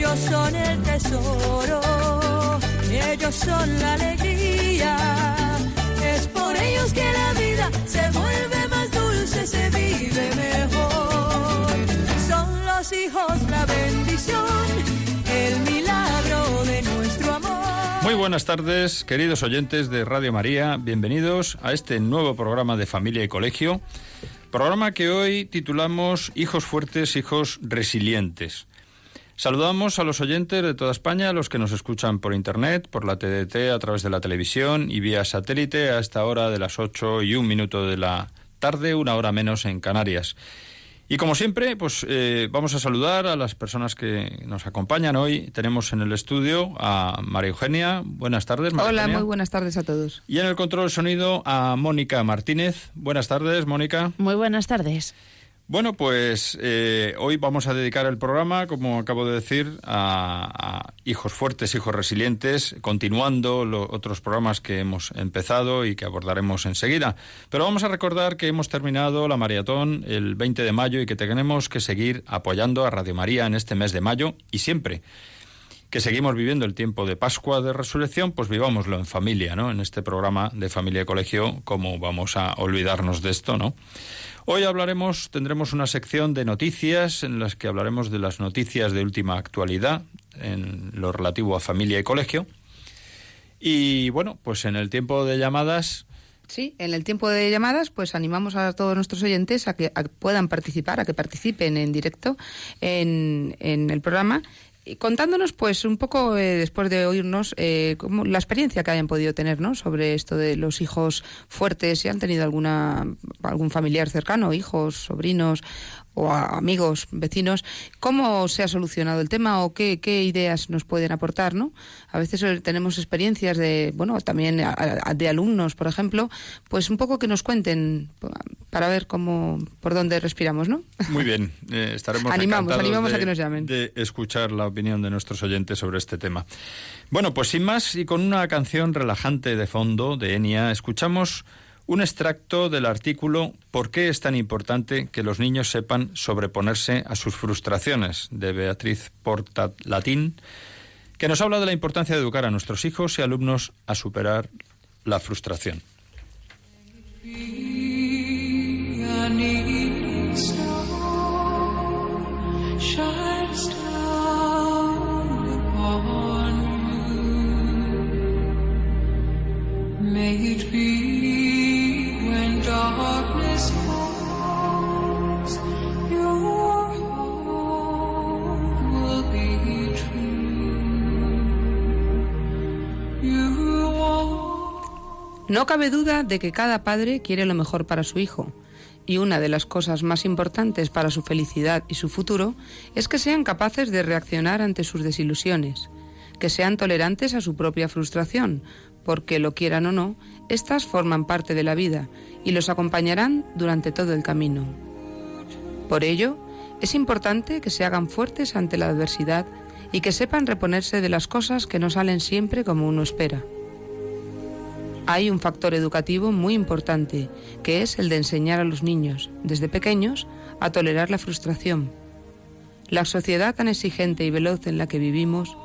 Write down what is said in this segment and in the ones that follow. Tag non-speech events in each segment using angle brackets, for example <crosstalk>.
Ellos son el tesoro, ellos son la alegría. Es por ellos que la vida se vuelve más dulce, se vive mejor. Son los hijos la bendición, el milagro de nuestro amor. Muy buenas tardes, queridos oyentes de Radio María. Bienvenidos a este nuevo programa de Familia y Colegio. Programa que hoy titulamos Hijos fuertes, hijos resilientes. Saludamos a los oyentes de toda España, a los que nos escuchan por Internet, por la TDT, a través de la televisión y vía satélite a esta hora de las 8 y un minuto de la tarde, una hora menos en Canarias. Y como siempre, pues eh, vamos a saludar a las personas que nos acompañan hoy. Tenemos en el estudio a María Eugenia. Buenas tardes, María Hola, Eugenia. muy buenas tardes a todos. Y en el control de sonido a Mónica Martínez. Buenas tardes, Mónica. Muy buenas tardes. Bueno, pues eh, hoy vamos a dedicar el programa, como acabo de decir, a, a hijos fuertes, hijos resilientes, continuando los otros programas que hemos empezado y que abordaremos enseguida. Pero vamos a recordar que hemos terminado la maratón el 20 de mayo y que tenemos que seguir apoyando a Radio María en este mes de mayo y siempre que seguimos viviendo el tiempo de Pascua de Resurrección, pues vivámoslo en familia, ¿no? En este programa de Familia y Colegio, ¿cómo vamos a olvidarnos de esto, no? Hoy hablaremos, tendremos una sección de noticias en las que hablaremos de las noticias de última actualidad en lo relativo a familia y colegio. Y bueno, pues en el tiempo de llamadas, Sí, en el tiempo de llamadas, pues animamos a todos nuestros oyentes a que a- puedan participar, a que participen en directo en, en el programa. Contándonos, pues, un poco eh, después de oírnos eh, la experiencia que hayan podido tener, ¿no? Sobre esto de los hijos fuertes, si han tenido alguna algún familiar cercano, hijos, sobrinos o a- amigos, vecinos, cómo se ha solucionado el tema o qué, qué ideas nos pueden aportar, ¿no? A veces eh, tenemos experiencias de, bueno, también a- a- de alumnos, por ejemplo, pues un poco que nos cuenten pa- para ver cómo, por dónde respiramos, ¿no? muy bien, <laughs> eh, estaremos Animamos, animamos de, a que nos llamen. de escuchar la opinión de nuestros oyentes sobre este tema. Bueno, pues sin más y con una canción relajante de fondo de Enia, escuchamos un extracto del artículo ¿Por qué es tan importante que los niños sepan sobreponerse a sus frustraciones? de Beatriz Portat Latín, que nos habla de la importancia de educar a nuestros hijos y alumnos a superar la frustración. No cabe duda de que cada padre quiere lo mejor para su hijo. Y una de las cosas más importantes para su felicidad y su futuro es que sean capaces de reaccionar ante sus desilusiones, que sean tolerantes a su propia frustración, porque lo quieran o no, éstas forman parte de la vida y los acompañarán durante todo el camino. Por ello, es importante que se hagan fuertes ante la adversidad y que sepan reponerse de las cosas que no salen siempre como uno espera. Hay un factor educativo muy importante, que es el de enseñar a los niños, desde pequeños, a tolerar la frustración. La sociedad tan exigente y veloz en la que vivimos,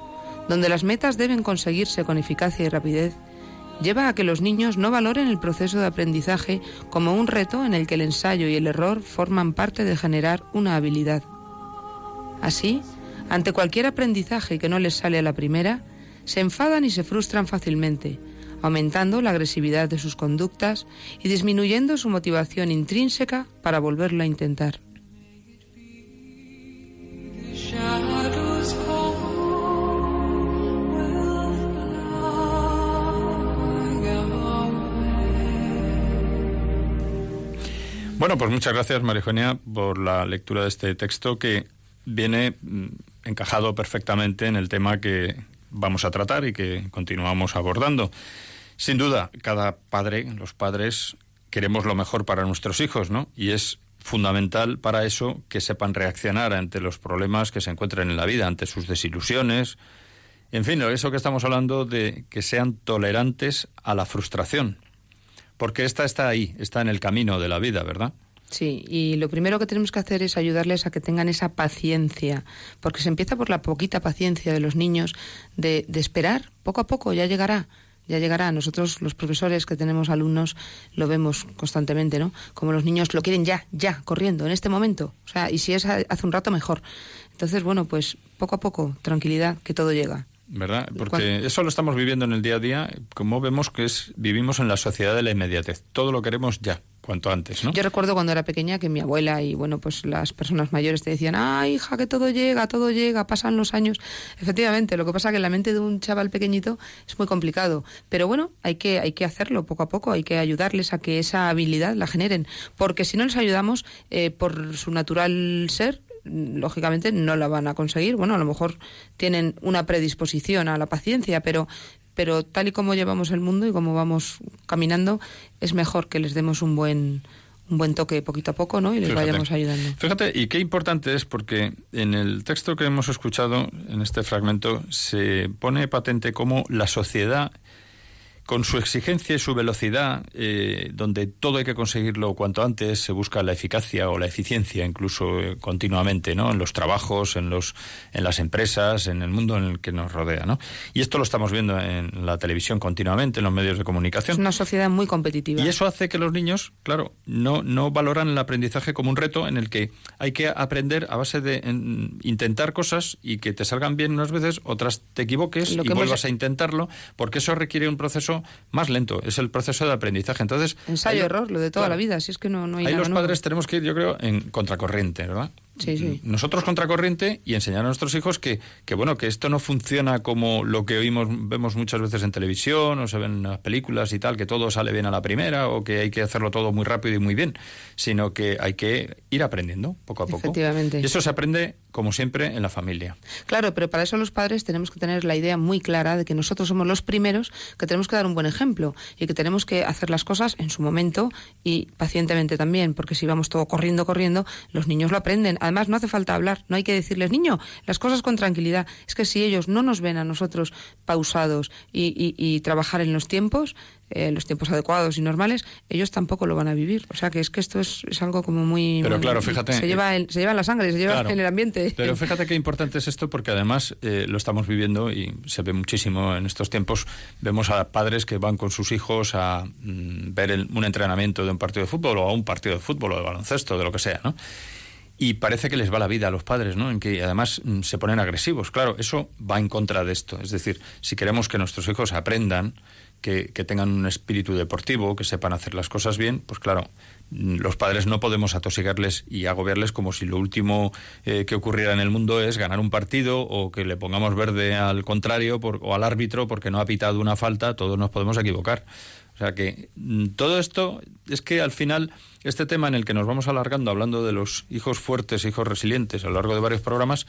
donde las metas deben conseguirse con eficacia y rapidez, lleva a que los niños no valoren el proceso de aprendizaje como un reto en el que el ensayo y el error forman parte de generar una habilidad. Así, ante cualquier aprendizaje que no les sale a la primera, se enfadan y se frustran fácilmente, aumentando la agresividad de sus conductas y disminuyendo su motivación intrínseca para volverlo a intentar. Bueno, pues muchas gracias, María Eugenia, por la lectura de este texto que viene mm, encajado perfectamente en el tema que vamos a tratar y que continuamos abordando. Sin duda, cada padre, los padres, queremos lo mejor para nuestros hijos, ¿no? Y es fundamental para eso que sepan reaccionar ante los problemas que se encuentran en la vida, ante sus desilusiones. En fin, eso que estamos hablando de que sean tolerantes a la frustración. Porque esta está ahí, está en el camino de la vida, ¿verdad? Sí, y lo primero que tenemos que hacer es ayudarles a que tengan esa paciencia, porque se empieza por la poquita paciencia de los niños de, de esperar, poco a poco ya llegará ya llegará. Nosotros, los profesores que tenemos alumnos, lo vemos constantemente, ¿no? Como los niños lo quieren ya, ya, corriendo, en este momento. O sea, y si es hace un rato, mejor. Entonces, bueno, pues poco a poco, tranquilidad, que todo llega. ¿Verdad? Porque eso lo estamos viviendo en el día a día, como vemos que es vivimos en la sociedad de la inmediatez. Todo lo queremos ya, cuanto antes, ¿no? Yo recuerdo cuando era pequeña que mi abuela y bueno, pues las personas mayores te decían, "Ah, hija, que todo llega, todo llega, pasan los años." Efectivamente, lo que pasa que en la mente de un chaval pequeñito es muy complicado, pero bueno, hay que hay que hacerlo poco a poco, hay que ayudarles a que esa habilidad la generen, porque si no les ayudamos eh, por su natural ser lógicamente no la van a conseguir. Bueno, a lo mejor tienen una predisposición a la paciencia, pero pero tal y como llevamos el mundo y como vamos caminando, es mejor que les demos un buen un buen toque poquito a poco, ¿no? Y les vayamos ayudando. Fíjate, y qué importante es porque en el texto que hemos escuchado, en este fragmento, se pone patente cómo la sociedad con su exigencia y su velocidad, eh, donde todo hay que conseguirlo cuanto antes, se busca la eficacia o la eficiencia incluso eh, continuamente, ¿no? En los trabajos, en los, en las empresas, en el mundo en el que nos rodea, ¿no? Y esto lo estamos viendo en la televisión continuamente, en los medios de comunicación. Es una sociedad muy competitiva. Y eso hace que los niños, claro, no, no valoran el aprendizaje como un reto en el que hay que aprender a base de intentar cosas y que te salgan bien unas veces, otras te equivoques y vuelvas a intentarlo, porque eso requiere un proceso más lento, es el proceso de aprendizaje. Entonces, ensayo-error, lo de toda la vida, si es que no, no hay Ahí los padres tenemos que ir, yo creo, en contracorriente, ¿verdad? Sí, sí. Nosotros contracorriente y enseñar a nuestros hijos que, que, bueno, que esto no funciona como lo que oímos, vemos muchas veces en televisión o se ven en las películas y tal, que todo sale bien a la primera o que hay que hacerlo todo muy rápido y muy bien, sino que hay que ir aprendiendo poco a poco. Efectivamente. Y eso se aprende como siempre, en la familia. Claro, pero para eso los padres tenemos que tener la idea muy clara de que nosotros somos los primeros que tenemos que dar un buen ejemplo y que tenemos que hacer las cosas en su momento y pacientemente también, porque si vamos todo corriendo, corriendo, los niños lo aprenden. Además, no hace falta hablar, no hay que decirles, niño, las cosas con tranquilidad. Es que si ellos no nos ven a nosotros pausados y, y trabajar en los tiempos, eh, los tiempos adecuados y normales, ellos tampoco lo van a vivir. O sea que es que esto es, es algo como muy... Pero claro, fíjate... Se lleva, se lleva en la sangre, se lleva en el ambiente. Pero fíjate qué importante es esto porque además eh, lo estamos viviendo y se ve muchísimo en estos tiempos. Vemos a padres que van con sus hijos a mm, ver un entrenamiento de un partido de fútbol o a un partido de fútbol o de baloncesto, de lo que sea, ¿no? Y parece que les va la vida a los padres, ¿no? En que además mm, se ponen agresivos. Claro, eso va en contra de esto. Es decir, si queremos que nuestros hijos aprendan, que, tengan un espíritu deportivo, que sepan hacer las cosas bien, pues claro, los padres no podemos atosigarles y agobiarles como si lo último eh, que ocurriera en el mundo es ganar un partido o que le pongamos verde al contrario o al árbitro porque no ha pitado una falta, todos nos podemos equivocar. O sea que mm, todo esto es que al final este tema en el que nos vamos alargando hablando de los hijos fuertes, hijos resilientes a lo largo de varios programas,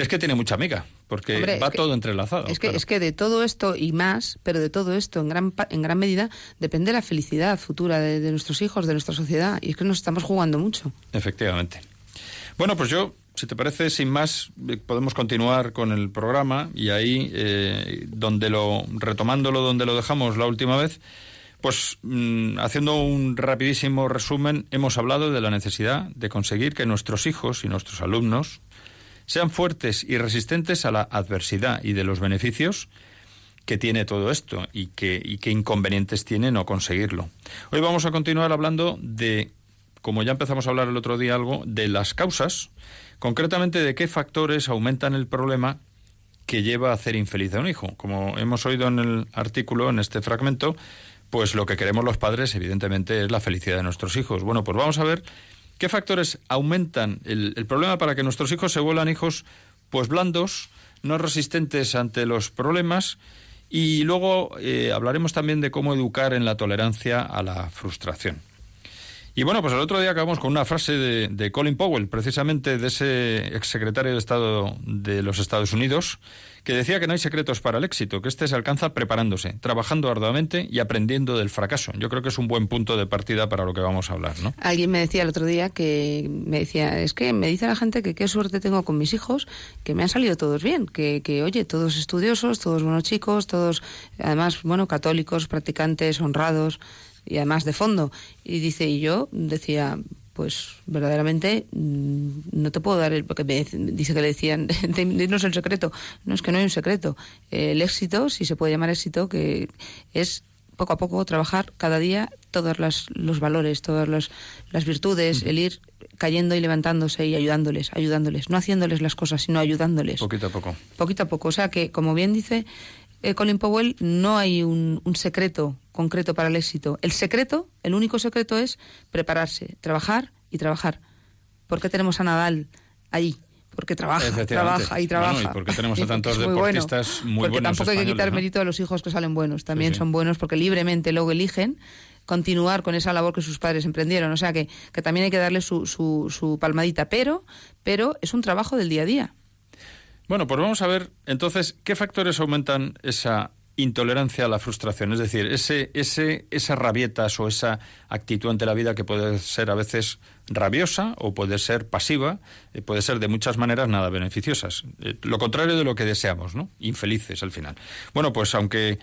es que tiene mucha amiga, porque va todo entrelazado. Es que, es que de todo esto y más, pero de todo esto en gran, en gran medida depende la felicidad futura de, nuestros hijos, de nuestra sociedad. Y es que nos estamos jugando mucho. Efectivamente. Bueno, pues yo, si te parece, sin más, eh, podemos continuar con el programa y ahí, eh, donde lo, retomándolo donde lo dejamos la última vez, pues mm, haciendo un rapidísimo resumen, hemos hablado de la necesidad de conseguir que nuestros hijos y nuestros alumnos sean fuertes y resistentes a la adversidad y de los beneficios que tiene todo esto y, que, qué inconvenientes tiene no conseguirlo. Hoy vamos a continuar hablando de, como ya empezamos a hablar el otro día algo, de las causas, concretamente de qué factores aumentan el problema que lleva a hacer infeliz a un hijo. Como hemos oído en el artículo, en este fragmento, pues lo que queremos los padres, evidentemente, es la felicidad de nuestros hijos. Bueno, pues vamos a ver ¿Qué factores aumentan el, problema para que nuestros hijos se vuelvan hijos pues blandos, no resistentes ante los problemas? Y luego eh, hablaremos también de cómo educar en la tolerancia a la frustración. Y bueno, pues el otro día acabamos con una frase de, Colin Powell, precisamente de ese exsecretario de Estado de los Estados Unidos, que decía que no hay secretos para el éxito, que este se alcanza preparándose, trabajando arduamente y aprendiendo del fracaso. Yo creo que es un buen punto de partida para lo que vamos a hablar, ¿no? Alguien me decía el otro día que me decía, es que me dice la gente que qué suerte tengo con mis hijos, que me han salido todos bien, que, que oye, todos estudiosos, todos buenos chicos, todos además, bueno, católicos, practicantes, honrados y además de fondo. Y dice, y yo decía, pues verdaderamente mm, no te puedo dar el, porque me dice que le decían <laughs> dinos el secreto no es que no hay un secreto. El éxito si se puede llamar éxito que es poco a poco trabajar cada día todos los valores todas las, las virtudes el ir cayendo y levantándose y ayudándoles ayudándoles. No haciéndoles las cosas sino ayudándoles. Poquito a poco. Poquito a poco. O sea que como bien dice eh, Colin Powell no hay un, un secreto concreto para el éxito. El secreto, el único secreto es prepararse, trabajar y trabajar. ¿Por qué tenemos a Nadal ahí? Porque trabaja, trabaja y trabaja. Bueno, y porque tenemos a tantos deportistas muy, porque tampoco hay que quitar mérito a los hijos que salen buenos. También son buenos porque libremente luego eligen continuar con esa labor que sus padres emprendieron. O sea que, que también hay que darle su, su, su palmadita. Pero, pero es un trabajo del día a día. Bueno, pues vamos a ver entonces qué factores aumentan esa intolerancia a la frustración, es decir, ese, ese, esas rabietas o esa actitud ante la vida que puede ser a veces rabiosa o puede ser pasiva, eh, puede ser de muchas maneras nada beneficiosas. Eh, lo contrario de lo que deseamos, ¿no? Infelices al final. Bueno, pues aunque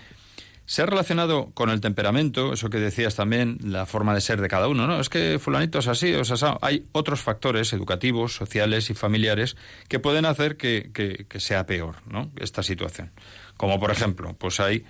se ha relacionado con el temperamento, eso que decías también, la forma de ser de cada uno, ¿no? Es que fulanito es así, o sea, hay otros factores educativos, sociales y familiares que pueden hacer que, que, que sea peor, ¿no? Esta situación. Como por ejemplo, pues hay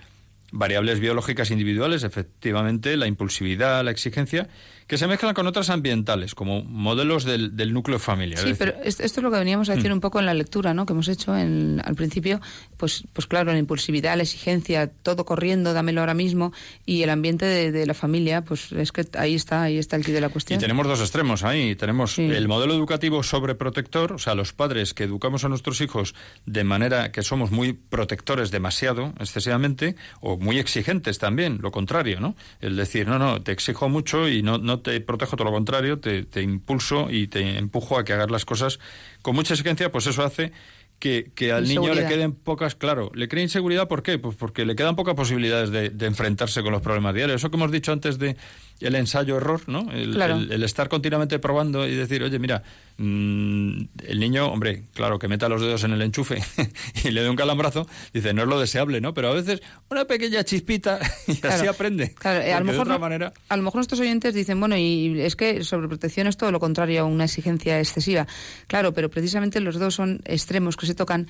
variables biológicas individuales, efectivamente, la impulsividad, la exigencia, que se mezclan con otras ambientales, como modelos del, núcleo familiar. Sí, pero esto, es lo que veníamos a decir mm. un poco en la lectura, ¿no? Que hemos hecho en, al principio, pues, pues claro, la impulsividad, la exigencia, todo corriendo, dámelo ahora mismo, y el ambiente de, la familia, pues es que ahí está, ahí está el quid de la cuestión. Y tenemos dos extremos ahí. Tenemos el modelo educativo sobreprotector, o sea, los padres que educamos a nuestros hijos de manera que somos muy protectores demasiado, excesivamente, o muy exigentes también, lo contrario, ¿no? El decir, no, no, te exijo mucho y no, no te protejo, todo lo contrario, te, te impulso y te empujo a que hagas las cosas con mucha exigencia, pues eso hace que, que al niño le queden pocas, claro, le crea inseguridad, ¿por qué? Pues porque le quedan pocas posibilidades de, de enfrentarse con los problemas diarios. Eso que hemos dicho antes de el ensayo-error, ¿no? El, estar continuamente probando y decir, oye, mira, mm, el niño, hombre, claro, que meta los dedos en el enchufe <laughs> y le dé un calambrazo, dice, no es lo deseable, ¿no? Pero a veces una pequeña chispita <laughs> y así aprende. Claro, a lo, mejor, manera... a lo mejor nuestros oyentes dicen, bueno, y es que sobreprotección es todo lo contrario a una exigencia excesiva. Claro, pero precisamente los dos son extremos que se tocan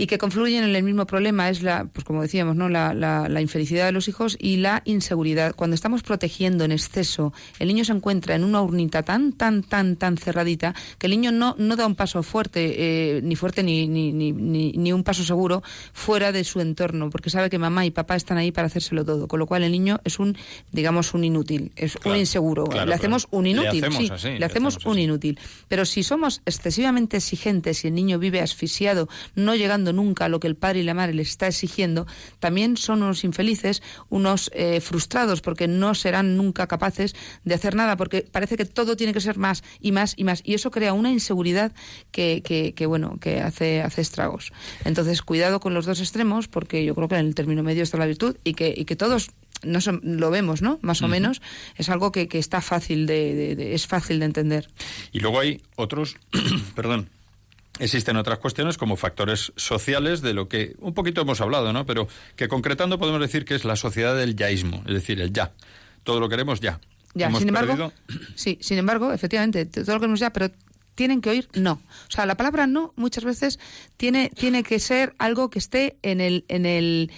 y que confluyen en el mismo problema es la, pues como decíamos, ¿no? La, la, infelicidad de los hijos y la inseguridad. Cuando estamos protegiendo en exceso, el niño se encuentra en una urnita tan, tan, tan, tan cerradita que el niño no, no da un paso fuerte, eh, ni fuerte ni, ni, ni, ni, un paso seguro fuera de su entorno, porque sabe que mamá y papá están ahí para hacérselo todo. Con lo cual el niño es un, digamos, un inútil, es un inseguro. le hacemos un inútil, le sí, le hacemos un inútil. Pero si somos excesivamente exigentes y el niño vive asfixiado, no llegando nunca lo que el padre y la madre les está exigiendo, también son unos infelices, unos eh, frustrados, porque no serán nunca capaces de hacer nada, porque parece que todo tiene que ser más y más y más. Y eso crea una inseguridad que, que, bueno, que hace, hace estragos. Entonces, cuidado con los dos extremos, porque yo creo que en el término medio está la virtud y que, y que todos no lo vemos, ¿no? Más o menos es algo que, que está fácil de, es fácil de entender. Y luego hay otros, <clears throat> perdón, Existen otras cuestiones como factores sociales de lo que un poquito hemos hablado, ¿no? Pero que concretando podemos decir que es la sociedad del yaísmo, es decir, el ya. Todo lo queremos ya. Ya, sin embargo, <clears throat> sí, sin embargo, efectivamente, todo lo queremos ya, pero tienen que oír no. O sea, la palabra no muchas veces tiene, tiene que ser algo que esté en el, en el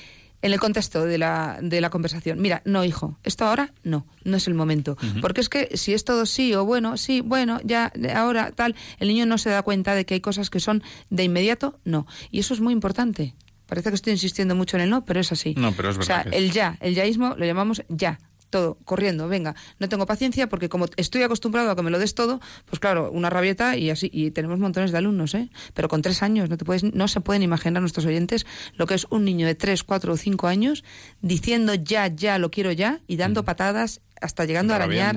en el contexto de la, de la conversación. Mira, no, hijo, esto ahora no, no es el momento. Porque es que si es todo sí o bueno, sí, bueno, ya, ahora tal, el niño no se da cuenta de que hay cosas que son de inmediato, no. Y eso es muy importante. Parece que estoy insistiendo mucho en el no, pero es así. No, pero es verdad. O sea, el ya, el yaísmo lo llamamos ya todo, corriendo, venga, no tengo paciencia porque como estoy acostumbrado a que me lo des todo, pues claro, una rabieta y así, y tenemos montones de alumnos, ¿eh? Pero con tres años no te puedes, no se pueden imaginar nuestros oyentes lo que es un niño de tres, cuatro o cinco años diciendo ya, ya, lo quiero ya y dando mm. patadas hasta llegando a arañar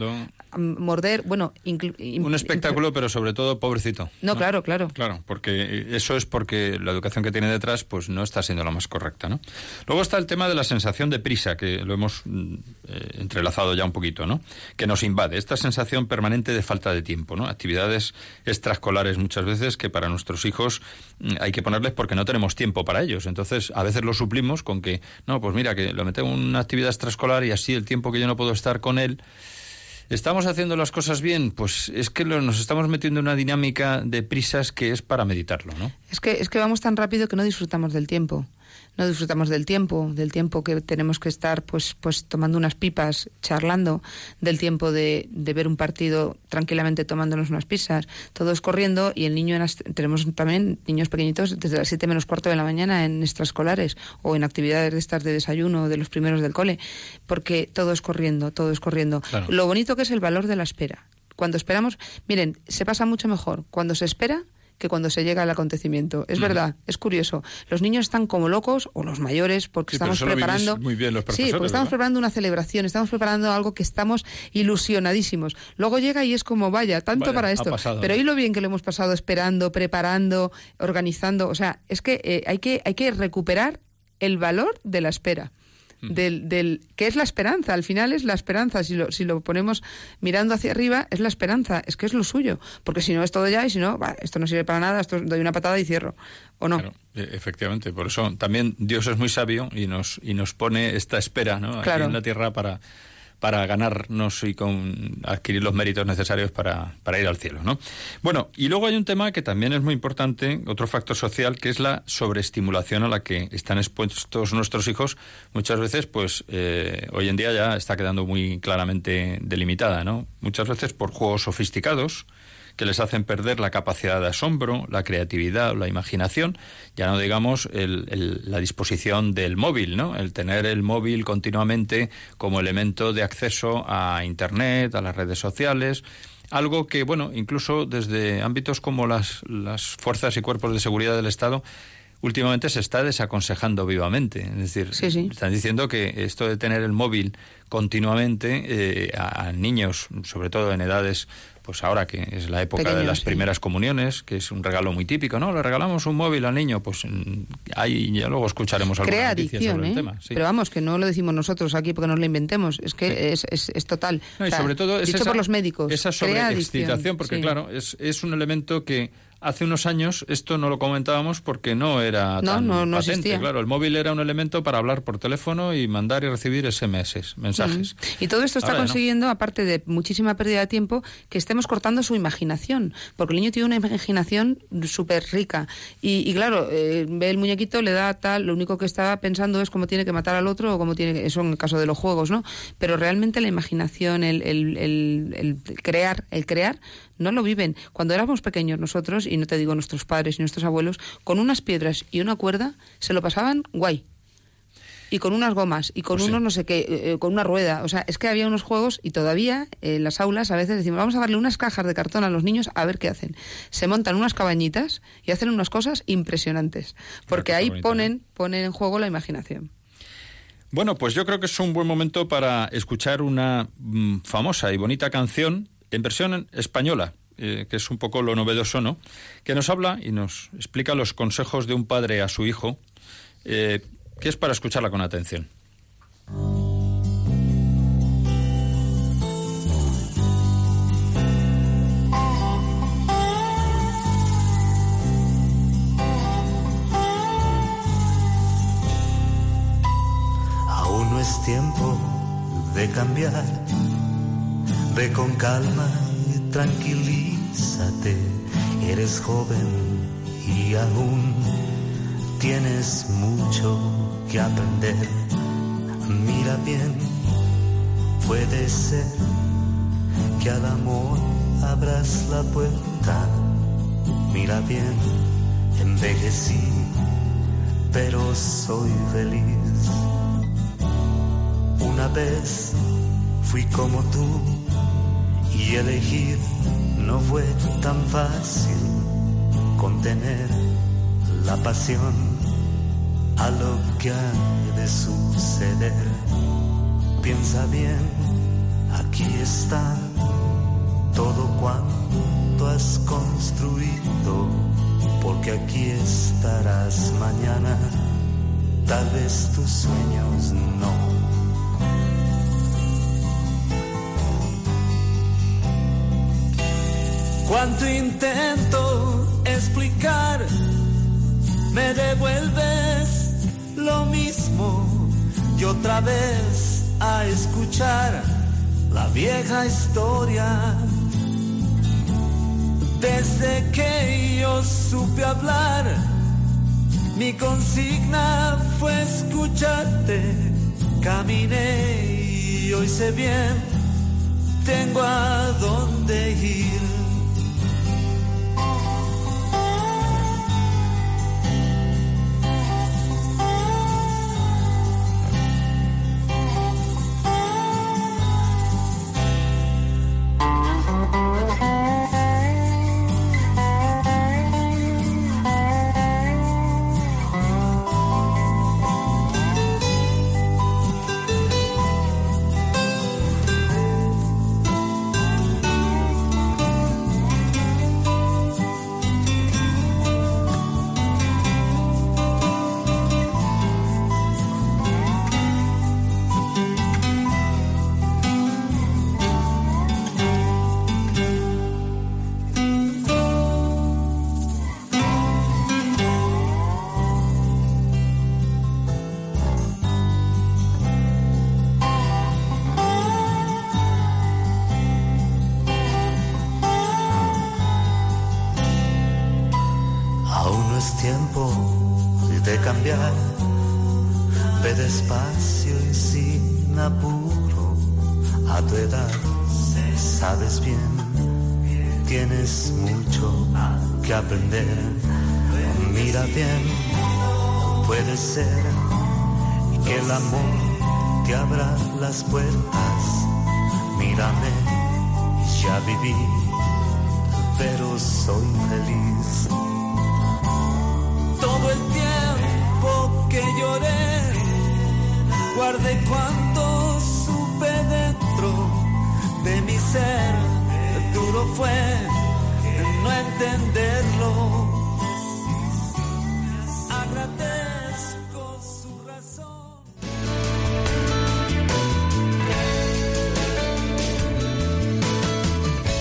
morder, bueno... Un espectáculo, pero sobre todo pobrecito. No, claro, claro. Claro, porque eso es porque la educación que tiene detrás pues no está siendo la más correcta, ¿no? Luego está el tema de la sensación de prisa, que lo hemos mm, eh, entrelazado ya un poquito, ¿no? Que nos invade, esta sensación permanente de falta de tiempo, ¿no? Actividades extraescolares muchas veces que para nuestros hijos mm, hay que ponerles porque no tenemos tiempo para ellos. Entonces, a veces lo suplimos con que, no, pues mira, que lo metemos en una actividad extraescolar y así el tiempo que yo no puedo estar con él ¿Estamos haciendo las cosas bien? Pues es que nos estamos metiendo en una dinámica de prisas que es para meditarlo, ¿no? Es que, es que vamos tan rápido que no disfrutamos del tiempo no disfrutamos del tiempo, del tiempo que tenemos que estar pues, pues tomando unas pipas, charlando, del tiempo de, de ver un partido tranquilamente tomándonos unas pizzas, todos corriendo y el niño, tenemos también niños pequeñitos desde las 7 menos cuarto de la mañana en extraescolares o en actividades de estas de desayuno de los primeros del cole, porque todo es corriendo, todo es corriendo. Lo bonito que es el valor de la espera. Cuando esperamos, miren, se pasa mucho mejor cuando se espera que cuando se llega al acontecimiento. Es verdad, es curioso. Los niños están como locos, o los mayores, porque estamos preparando. Muy bien los sí, porque estamos preparando una celebración, estamos preparando algo que estamos ilusionadísimos. Luego llega y es como, vaya, tanto para esto. Pero hoy lo bien que lo hemos pasado esperando, preparando, organizando. O sea, es que eh, hay que, hay que recuperar el valor de la espera del, del que es la esperanza. Al final es la esperanza. Si lo, si lo ponemos mirando hacia arriba, es la esperanza. Es que es lo suyo. Porque si no es todo ya y si no, esto no sirve para nada, esto doy una patada y cierro. ¿O no? E, efectivamente. Por eso también Dios es muy sabio y nos, y nos pone esta espera ¿no? aquí en la tierra para para ganarnos y con adquirir los méritos necesarios para, para ir al cielo, ¿no? Bueno, y luego hay un tema que también es muy importante, otro factor social, que es la sobreestimulación a la que están expuestos nuestros hijos. Muchas veces, pues, eh, hoy en día ya está quedando muy claramente delimitada, ¿no? Muchas veces por juegos sofisticados, que les hacen perder la capacidad de asombro, la creatividad, la imaginación, ya no digamos la disposición del móvil, ¿no? El tener el móvil continuamente como elemento de acceso a Internet, a las redes sociales, algo que, bueno, incluso desde ámbitos como las, las fuerzas y cuerpos de seguridad del Estado, últimamente se está desaconsejando vivamente. Es decir, están diciendo que esto de tener el móvil continuamente eh, a, niños, sobre todo en edades pues ahora que es la época de las primeras comuniones, que es un regalo muy típico, ¿no? Le regalamos un móvil al niño, pues mm, ahí ya luego escucharemos algo adicción, ¿eh? tema. Pero vamos, que no lo decimos nosotros aquí porque nos lo inventemos, es que es, es, es, total. y sobre todo es dicho esa, por los médicos. Esa sobreexcitación, porque claro, es, es un elemento que hace unos años esto no lo comentábamos porque no era tan no, no patente. Claro, el móvil era un elemento para hablar por teléfono y mandar y recibir SMS, mensajes. Y todo esto está consiguiendo, aparte de muchísima pérdida de tiempo, que estemos cortando su imaginación, porque el niño tiene una imaginación súper rica. Y, claro, eh, ve el muñequito, le da tal, lo único que está pensando es cómo tiene que matar al otro o cómo tiene que, eso en el caso de los juegos, ¿no? Pero realmente la imaginación, el, el, el crear, el crear, no lo viven. Cuando éramos pequeños nosotros, y no te digo nuestros padres y nuestros abuelos, con unas piedras y una cuerda se lo pasaban guay. Y con unas gomas, y con pues unos no sé qué, eh, eh, con una rueda. O sea, es que había unos juegos y todavía en las aulas a veces decimos, vamos a darle unas cajas de cartón a los niños a ver qué hacen. Se montan unas cabañitas y hacen unas cosas impresionantes. Porque ahí ponen, ponen en juego la imaginación. Bueno, pues yo creo que es un buen momento para escuchar una mm, famosa y bonita canción en versión española, eh, que es un poco lo novedoso, ¿no? Que nos habla y nos explica los consejos de un padre a su hijo, eh, que es para escucharla con atención. Aún no es tiempo de cambiar Ve con calma y tranquilízate, eres joven y aún tienes mucho que aprender. Mira bien, puede ser que al amor abras la puerta. Mira bien, envejecí, pero soy feliz. Una vez fui como tú y elegir no fue tan fácil contener la pasión a lo que ha de suceder. Piensa bien, aquí está has construido, porque aquí estarás mañana, tal vez tus sueños no. Cuánto intento explicar, me devuelves lo mismo y otra vez a escuchar la vieja historia desde que yo supe hablar, mi consigna fue escucharte. Caminé y hoy sé bien, tengo a dónde ir. cambiar.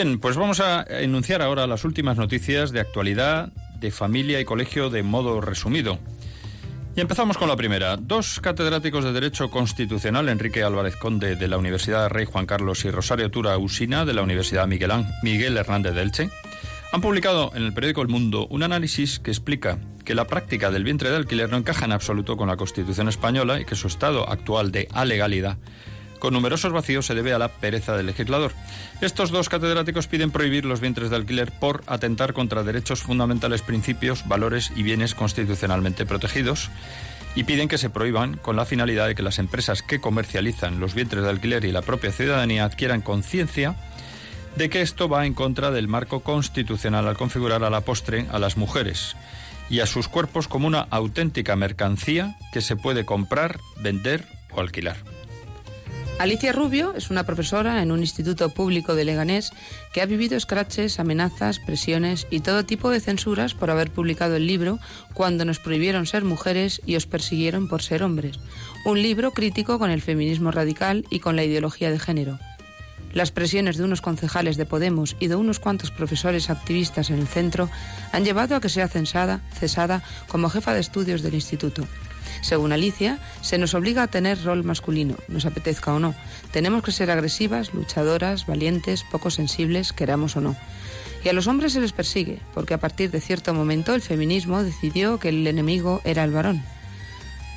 Bien, pues vamos a enunciar ahora las últimas noticias de actualidad de familia y colegio de modo resumido. Y empezamos con la primera. Dos catedráticos de Derecho Constitucional, Enrique Álvarez Conde de la Universidad Rey Juan Carlos y Rosario Tura Usina de la Universidad Miguel, Miguel Hernández de Elche, han publicado en el periódico El Mundo un análisis que explica que la práctica del vientre de alquiler no encaja en absoluto con la Constitución española y que su estado actual de alegalidad con numerosos vacíos se debe a la pereza del legislador. Estos dos catedráticos piden prohibir los vientres de alquiler por atentar contra derechos fundamentales, principios, valores y bienes constitucionalmente protegidos y piden que se prohíban con la finalidad de que las empresas que comercializan los vientres de alquiler y la propia ciudadanía adquieran conciencia de que esto va en contra del marco constitucional al configurar a la postre a las mujeres y a sus cuerpos como una auténtica mercancía que se puede comprar, vender o alquilar. Alicia Rubio es una profesora en un instituto público de Leganés que ha vivido escraches, amenazas, presiones y todo tipo de censuras por haber publicado el libro Cuando nos prohibieron ser mujeres y os persiguieron por ser hombres, un libro crítico con el feminismo radical y con la ideología de género. Las presiones de unos concejales de Podemos y de unos cuantos profesores activistas en el centro han llevado a que sea censada, cesada como jefa de estudios del instituto. Según Alicia, se nos obliga a tener rol masculino, nos apetezca o no. Tenemos que ser agresivas, luchadoras, valientes, poco sensibles, queramos o no. Y a los hombres se les persigue, porque a partir de cierto momento el feminismo decidió que el enemigo era el varón.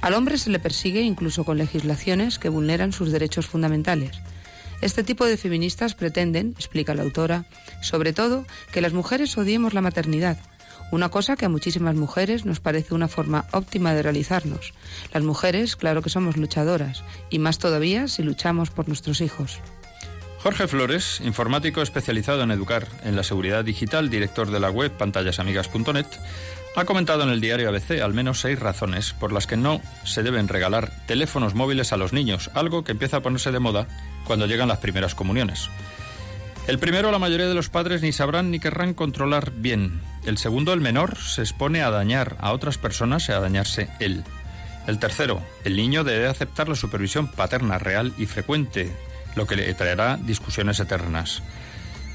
Al hombre se le persigue incluso con legislaciones que vulneran sus derechos fundamentales. Este tipo de feministas pretenden, explica la autora, sobre todo, que las mujeres odiemos la maternidad, una cosa que a muchísimas mujeres nos parece una forma óptima de realizarnos. Las mujeres, claro que somos luchadoras, y más todavía si luchamos por nuestros hijos. Jorge Flores, informático especializado en educar en la seguridad digital, director de la web pantallasamigas.net, ha comentado en el diario ABC al menos seis razones por las que no se deben regalar teléfonos móviles a los niños, algo que empieza a ponerse de moda cuando llegan las primeras comuniones. El primero, la mayoría de los padres ni sabrán ni querrán controlar bien. El segundo, el menor, se expone a dañar a otras personas y a dañarse él. El tercero, el niño debe aceptar la supervisión paterna real y frecuente lo que le traerá discusiones eternas.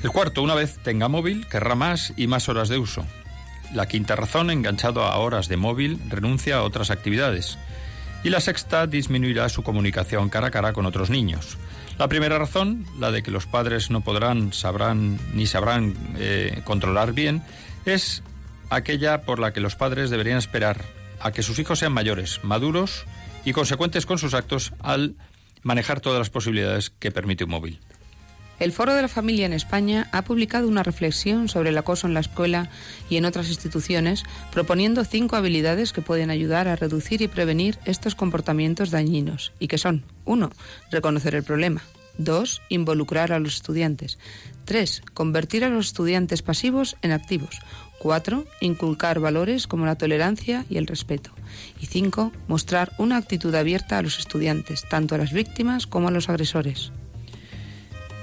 El cuarto, una vez tenga móvil, querrá más y más horas de uso. La quinta razón, enganchado a horas de móvil, renuncia a otras actividades. Y la sexta, disminuirá su comunicación cara a cara con otros niños. La primera razón, la de que los padres no podrán, sabrán ni sabrán eh, controlar bien, es aquella por la que los padres deberían esperar a que sus hijos sean mayores, maduros y consecuentes con sus actos al manejar todas las posibilidades que permite un móvil. El Foro de la Familia en España ha publicado una reflexión sobre el acoso en la escuela y en otras instituciones, proponiendo cinco habilidades que pueden ayudar a reducir y prevenir estos comportamientos dañinos, y que son 1. Reconocer el problema. 2. Involucrar a los estudiantes. 3. Convertir a los estudiantes pasivos en activos. 4. Inculcar valores como la tolerancia y el respeto. Y 5. Mostrar una actitud abierta a los estudiantes, tanto a las víctimas como a los agresores.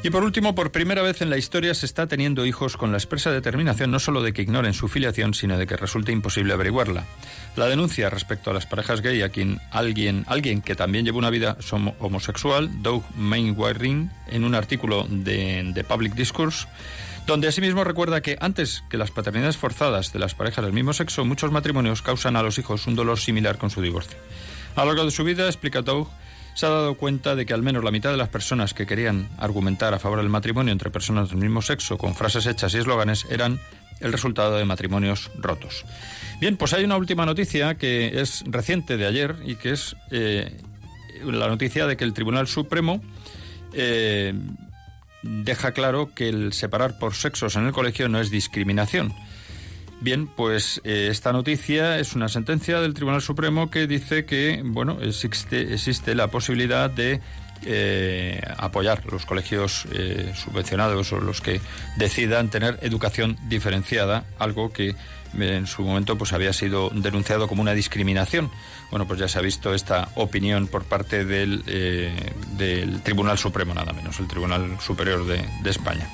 Y por último, por primera vez en la historia se está teniendo hijos con la expresa determinación no solo de que ignoren su filiación, sino de que resulte imposible averiguarla. La denuncia respecto a las parejas gay a quien alguien, alguien que también lleva una vida homosexual, Doug Mainwaring, en un artículo de, de Public Discourse, donde asimismo recuerda que antes que las paternidades forzadas de las parejas del mismo sexo, muchos matrimonios causan a los hijos un dolor similar con su divorcio. A lo largo de su vida, explica Doug, se ha dado cuenta de que al menos la mitad de las personas que querían argumentar a favor del matrimonio entre personas del mismo sexo con frases hechas y eslóganes eran el resultado de matrimonios rotos. Bien, pues hay una última noticia que es reciente de ayer y que es eh, la noticia de que el Tribunal Supremo eh, deja claro que el separar por sexos en el colegio no es discriminación. Bien, pues eh, esta noticia es una sentencia del Tribunal Supremo que dice que, bueno, existe, existe la posibilidad de eh, apoyar los colegios eh, subvencionados o los que decidan tener educación diferenciada, algo que en su momento pues había sido denunciado como una discriminación. Bueno, pues ya se ha visto esta opinión por parte del, del Tribunal Supremo, nada menos, el Tribunal Superior de, de España.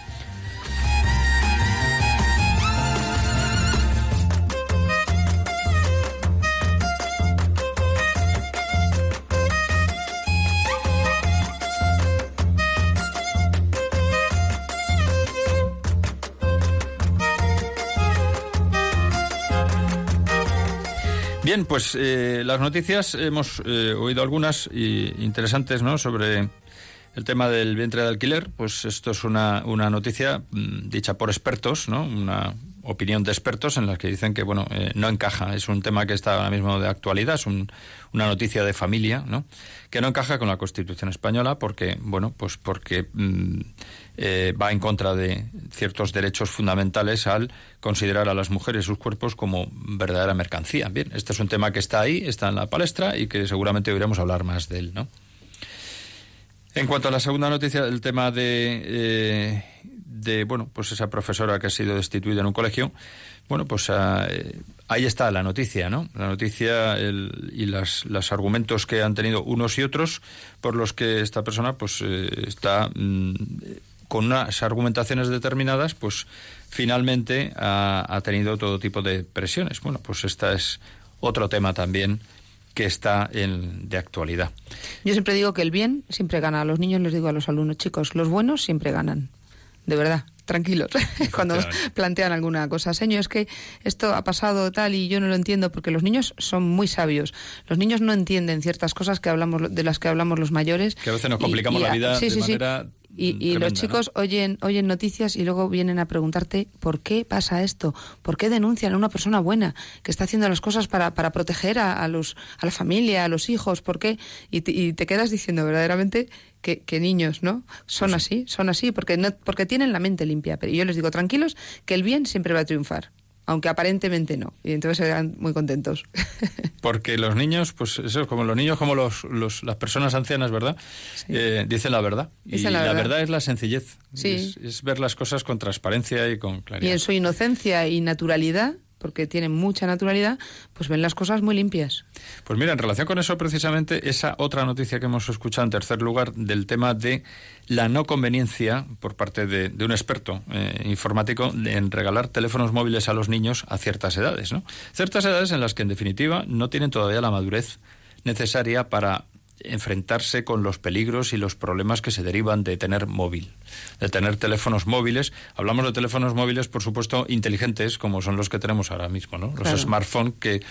Pues eh, las noticias hemos eh, oído algunas interesantes, ¿no? Sobre el tema del vientre de alquiler. Pues esto es una, una noticia mm, dicha por expertos, ¿no? Una opinión de expertos en las que dicen que bueno eh, no encaja. Es un tema que está ahora mismo de actualidad es una noticia de familia no que no encaja con la Constitución española porque bueno pues porque mm, eh, va en contra de ciertos derechos fundamentales al considerar a las mujeres sus cuerpos como verdadera mercancía. Bien este es un tema que está ahí está en la palestra y que seguramente oiremos hablar más de él no en cuanto a la segunda noticia, el tema de, eh, de bueno, pues esa profesora que ha sido destituida en un colegio, bueno, pues ah, eh, ahí está la noticia, ¿no? La noticia y las, los argumentos que han tenido unos y otros por los que esta persona, pues, eh, está mm, con unas argumentaciones determinadas, pues, finalmente ha, ha tenido todo tipo de presiones. Bueno, pues esta es otro tema también que está en, de actualidad. Yo siempre digo que el bien siempre gana. A los niños les digo a los alumnos, chicos, los buenos siempre ganan. De verdad, tranquilos, <laughs> cuando plantean alguna cosa. Señor, es que esto ha pasado tal y yo no lo entiendo porque los niños son muy sabios. Los niños no entienden ciertas cosas que hablamos de las que hablamos los mayores. Que a veces nos complicamos la vida de manera Y, los chicos oyen, oyen noticias y luego vienen a preguntarte por qué pasa esto, por qué denuncian a una persona buena que está haciendo las cosas para, para proteger a, los, a la familia, a los hijos, por qué. Y te, quedas diciendo verdaderamente que, niños, ¿no? Son pues así, son así, porque, no, porque tienen la mente limpia. Pero yo les digo, tranquilos, que el bien siempre va a triunfar aunque aparentemente no. Y entonces eran muy contentos. <laughs> Porque los niños, pues eso, como los niños, como los, las personas ancianas, ¿verdad? Eh, dicen la verdad. y la, verdad. es la sencillez. Sí. Es, ver las cosas con transparencia y con claridad. Y en su inocencia y naturalidad, porque tienen mucha naturalidad, pues ven las cosas muy limpias. Pues mira, en relación con eso, precisamente, esa otra noticia que hemos escuchado en tercer lugar del tema de la no conveniencia por parte de, un experto eh, informático en regalar teléfonos móviles a los niños a ciertas edades, ¿no? Ciertas edades en las que, en definitiva, no tienen todavía la madurez necesaria para enfrentarse con los peligros y los problemas que se derivan de tener móvil, de tener teléfonos móviles. Hablamos de teléfonos móviles, por supuesto, inteligentes, como son los que tenemos ahora mismo, ¿no? Los smartphones que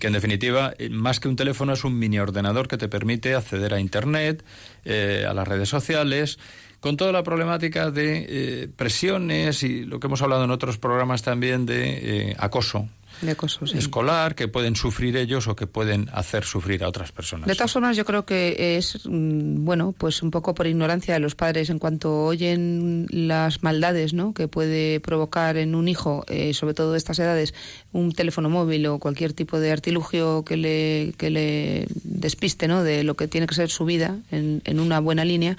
que en definitiva, eh, más que un teléfono, es un mini ordenador que te permite acceder a Internet, eh, a las redes sociales, con toda la problemática de eh, presiones y lo que hemos hablado en otros programas también de acoso de escolar que pueden sufrir ellos o que pueden hacer sufrir a otras personas. De todas formas, yo creo que es, mm, bueno, pues un poco por ignorancia de los padres en cuanto oyen las maldades ¿no? que puede provocar en un hijo, eh, sobre todo de estas edades, un teléfono móvil o cualquier tipo de artilugio que le, que le despiste ¿no? de lo que tiene que ser su vida en, en una buena línea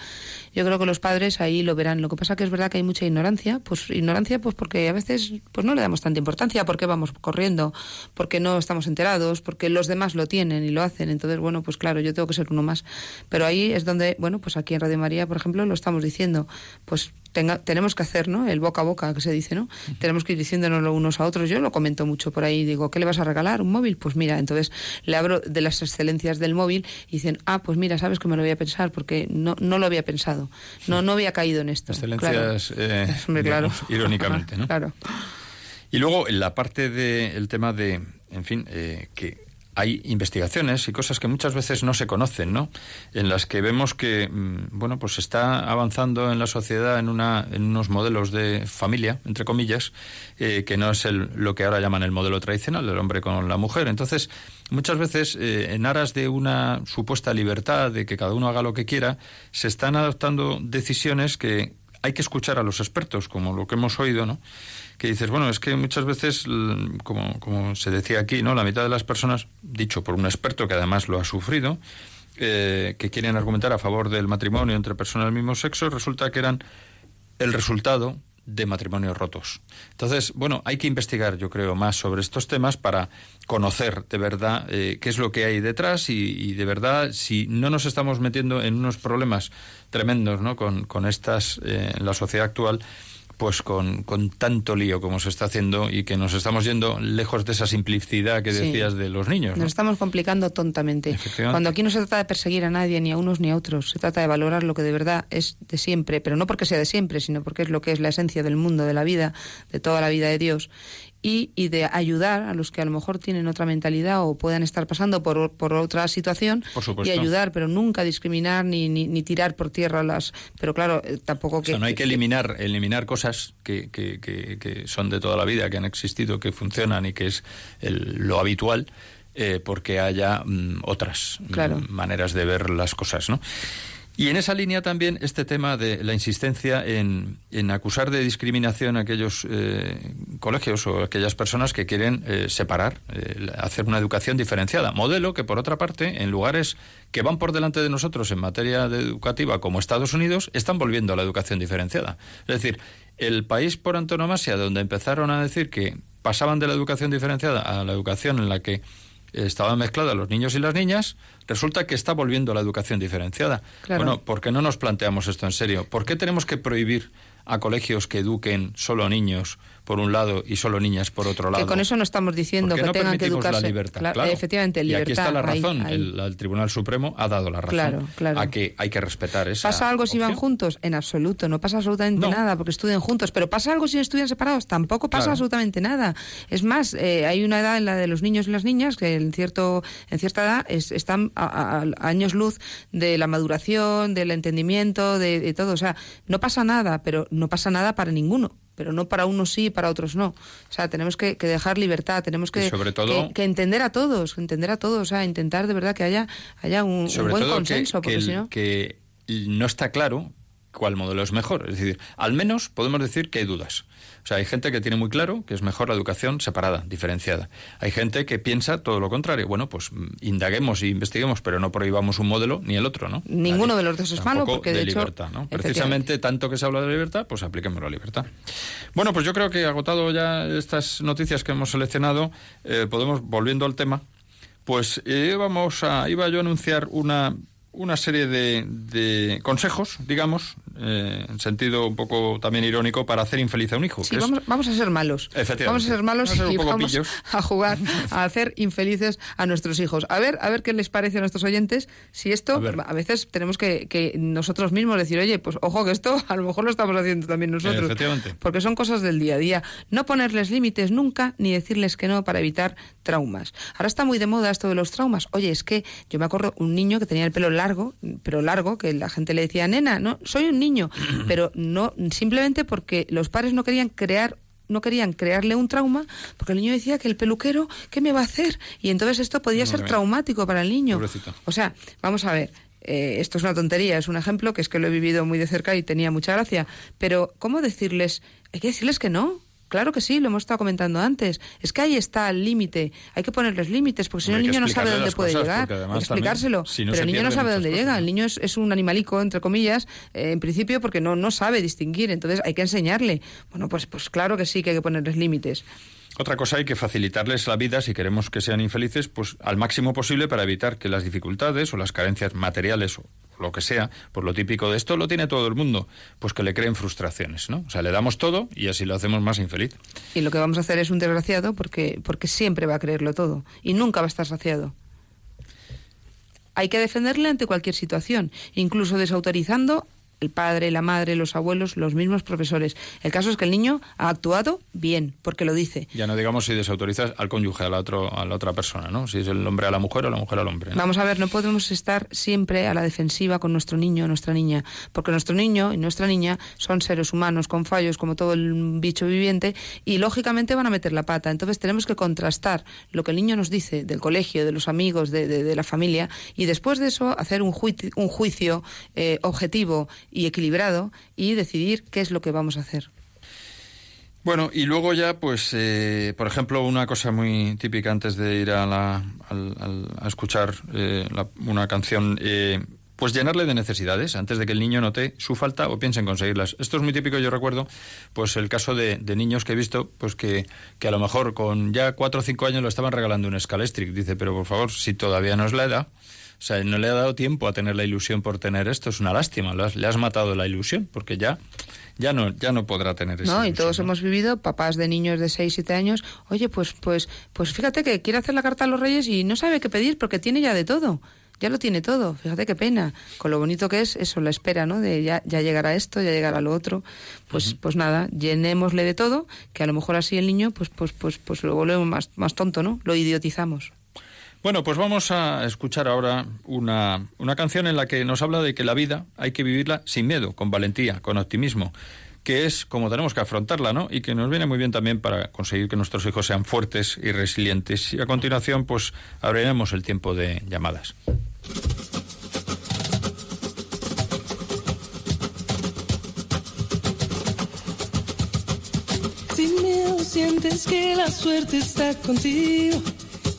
yo creo que los padres ahí lo verán. Lo que pasa que es verdad que hay mucha ignorancia, pues ignorancia pues porque a veces pues no le damos tanta importancia, porque vamos corriendo, porque no estamos enterados, porque los demás lo tienen y lo hacen. Entonces, bueno, pues claro, yo tengo que ser uno más. Pero ahí es donde, bueno, pues aquí en Radio María, por ejemplo, lo estamos diciendo, pues tenemos que hacer, ¿no? El boca a boca que se dice, ¿no? Tenemos que ir diciéndonos unos a otros. Yo lo comento mucho por ahí. Digo, ¿qué le vas a regalar? ¿Un móvil? Pues mira, entonces le abro de las excelencias del móvil y dicen, ah, pues mira, sabes que me lo voy a pensar porque no, no lo había pensado. No, no había caído en esto. Excelencias, eh, <laughs> claro. irónicamente, ¿no? <laughs> claro. Y luego la parte del tema de, en fin, eh, que hay investigaciones y cosas que muchas veces no se conocen, ¿no? En las que vemos que, mm, bueno, pues está avanzando en la sociedad en, una, unos modelos de familia, entre comillas, eh, que no es el, lo que ahora llaman el modelo tradicional del hombre con la mujer. Entonces, muchas veces, eh, en aras de una supuesta libertad, de que cada uno haga lo que quiera, se están adoptando decisiones que hay que escuchar a los expertos, como lo que hemos oído, ¿no? Que dices, bueno, es que muchas veces, como, como se decía aquí, ¿no? La mitad de las personas, dicho por un experto que además lo ha sufrido, eh, que quieren argumentar a favor del matrimonio entre personas del mismo sexo, resulta que eran el resultado de matrimonios rotos. Entonces, bueno, hay que investigar, yo creo, más sobre estos temas para conocer de verdad eh, qué es lo que hay detrás y, de verdad si no nos estamos metiendo en unos problemas tremendos, ¿no? Con, con estas eh, en la sociedad actual pues con, con, tanto lío como se está haciendo y que nos estamos yendo lejos de esa simplicidad que decías de los niños. Nos estamos complicando tontamente. Cuando aquí no se trata de perseguir a nadie, ni a unos ni a otros, se trata de valorar lo que de verdad es de siempre, pero no porque sea de siempre, sino porque es lo que es la esencia del mundo, de la vida, de toda la vida de Dios y, y, de ayudar a los que a lo mejor tienen otra mentalidad o puedan estar pasando por, por otra situación y ayudar, pero nunca discriminar ni, ni, tirar por tierra las... Pero claro, eh, tampoco que... no hay que eliminar, eliminar cosas que, que, que, son de toda la vida, que han existido, que funcionan y que es lo habitual. Eh, porque haya mm, otras mm, maneras de ver las cosas, ¿no? Y en esa línea también este tema de la insistencia en, acusar de discriminación a aquellos eh, colegios o aquellas personas que quieren eh, separar, eh, hacer una educación diferenciada. Modelo que, por otra parte, en lugares que van por delante de nosotros en materia educativa, como Estados Unidos, están volviendo a la educación diferenciada. Es decir, el país por antonomasia donde empezaron a decir que pasaban de la educación diferenciada a la educación en la que estaban mezclados los niños y las niñas, resulta que está volviendo a la educación diferenciada. Bueno, ¿por qué no nos planteamos esto en serio? ¿Por qué tenemos que prohibir a colegios que eduquen solo niños por un lado y solo niñas por otro lado. Que con eso no estamos diciendo que tengan que educarse. La libertad, claro, Efectivamente, libertad. Y aquí está la razón. El, Tribunal Supremo ha dado la razón claro, claro. a que hay que respetar esa. ¿Pasa algo si van juntos? En absoluto, no pasa absolutamente nada porque estudian juntos. Pero ¿pasa algo si estudian separados? Tampoco pasa absolutamente nada. Es más, eh, hay una edad en la de los niños y las niñas que en cierto en cierta edad están a, años luz de la maduración, del entendimiento, de, de todo. O sea, no pasa nada, pero no pasa nada para ninguno pero no para unos sí y para otros no. O sea, tenemos que, dejar libertad, tenemos que, que, entender a todos, entender a todos, o sea, intentar de verdad que haya, haya un, buen consenso, porque si no... que no está claro cuál modelo es mejor. Es decir, al menos podemos decir que hay dudas. O sea, hay gente que tiene muy claro que es mejor la educación separada, diferenciada. Hay gente que piensa todo lo contrario. Bueno, pues mm, indaguemos e investiguemos, pero no prohibamos un modelo ni el otro, ¿no? Ninguno de los dos es malo porque de, libertad, ¿no? Precisamente tanto que se habla de libertad, pues apliquemos la libertad. Bueno, pues yo creo que agotado ya estas noticias que hemos seleccionado, eh, podemos volviendo al tema. Pues eh, vamos a, iba yo a anunciar una una serie de, de consejos, digamos, eh, en sentido un poco también irónico, para hacer infeliz a un hijo. Sí, vamos, vamos, a ser malos. Vamos a ser malos y vamos a jugar a hacer infelices a nuestros hijos. A ver, a ver qué les parece a nuestros oyentes. Si esto, a, veces tenemos que, que, nosotros mismos decir, oye, pues ojo que esto a lo mejor lo estamos haciendo también nosotros. Efectivamente. Porque son cosas del día a día. No ponerles límites nunca, ni decirles que no para evitar traumas. Ahora está muy de moda esto de los traumas. Oye, es que yo me acuerdo un niño que tenía el pelo largo, pero largo, que la gente le decía, nena, no, soy un niño, <clears throat> pero no, simplemente porque los padres no querían crear no querían crearle un trauma porque el niño decía que el peluquero, ¿qué me va a hacer? Y entonces esto podía ser traumático para el niño. O sea, vamos a ver, eh, esto es una tontería, es un ejemplo que es que lo he vivido muy de cerca y tenía mucha gracia, pero ¿cómo decirles? Hay que decirles que no, Claro que sí, lo hemos estado comentando antes. Es que ahí está el límite. Hay que ponerles límites, porque si no el niño no sabe dónde puede llegar. Hay que explicárselo. pero el niño no sabe dónde llega. El niño es, un animalico, entre comillas, eh, en principio, porque no, no sabe distinguir. Entonces hay que enseñarle. Bueno, pues, pues claro que sí que hay que ponerles límites. Otra cosa, hay que facilitarles la vida si queremos que sean infelices, pues al máximo posible para evitar que las dificultades o las carencias materiales lo que sea, pues lo típico de esto lo tiene todo el mundo, pues que le creen frustraciones, ¿no? O sea, le damos todo y así lo hacemos más infeliz. Y lo que vamos a hacer es un desgraciado porque, porque siempre va a creerlo todo y nunca va a estar saciado. Hay que defenderle ante cualquier situación, incluso desautorizando el padre, la madre, los abuelos, los mismos profesores. El caso es que el niño ha actuado bien, porque lo dice. Ya no digamos si desautorizas al cónyuge, a la, otro, a la otra persona, ¿no? Si es el hombre a la mujer o la mujer al hombre. Vamos a ver, no podemos estar siempre a la defensiva con nuestro niño o nuestra niña, porque nuestro niño y nuestra niña son seres humanos con fallos como todo el bicho viviente y lógicamente van a meter la pata. Entonces tenemos que contrastar lo que el niño nos dice del colegio, de los amigos, de, de, la familia y después de eso hacer un juicio, un juicio eh, objetivo y equilibrado y decidir qué es lo que vamos a hacer. Bueno, y luego ya, pues, eh, por ejemplo, una cosa muy típica antes de ir a, la, a escuchar eh, una canción, eh, pues llenarle de necesidades antes de que el niño note su falta o piense en conseguirlas. Esto es muy típico, yo recuerdo, pues el caso de, niños que he visto, pues que, que, a lo mejor con ya cuatro o cinco años lo estaban regalando un Scalestric. Dice, pero por favor, si todavía no es la edad, o sea, no le ha dado tiempo a tener la ilusión por tener esto. Es una lástima. Le has matado la ilusión porque ya ya no ya no podrá tener eso. No, y todos hemos vivido papás de niños de 6, 7 años, oye, pues pues pues fíjate que quiere hacer la carta a los Reyes y no sabe qué pedir porque tiene ya de todo. Ya lo tiene todo, fíjate qué pena. Con lo bonito que es eso, la espera, ¿no? De ya, ya llegará esto, ya llegará lo otro. Pues, pues nada, llenémosle de todo, que a lo mejor así el niño, pues, pues, pues, pues lo volvemos más, más tonto, ¿no? Lo idiotizamos. Bueno, pues vamos a escuchar ahora una, una canción en la que nos habla de que la vida hay que vivirla sin miedo, con valentía, con optimismo que es como tenemos que afrontarla, ¿no? Y que nos viene muy bien también para conseguir que nuestros hijos sean fuertes y resilientes. Y a continuación, pues abriremos el tiempo de llamadas. Sin miedo sientes que la suerte está contigo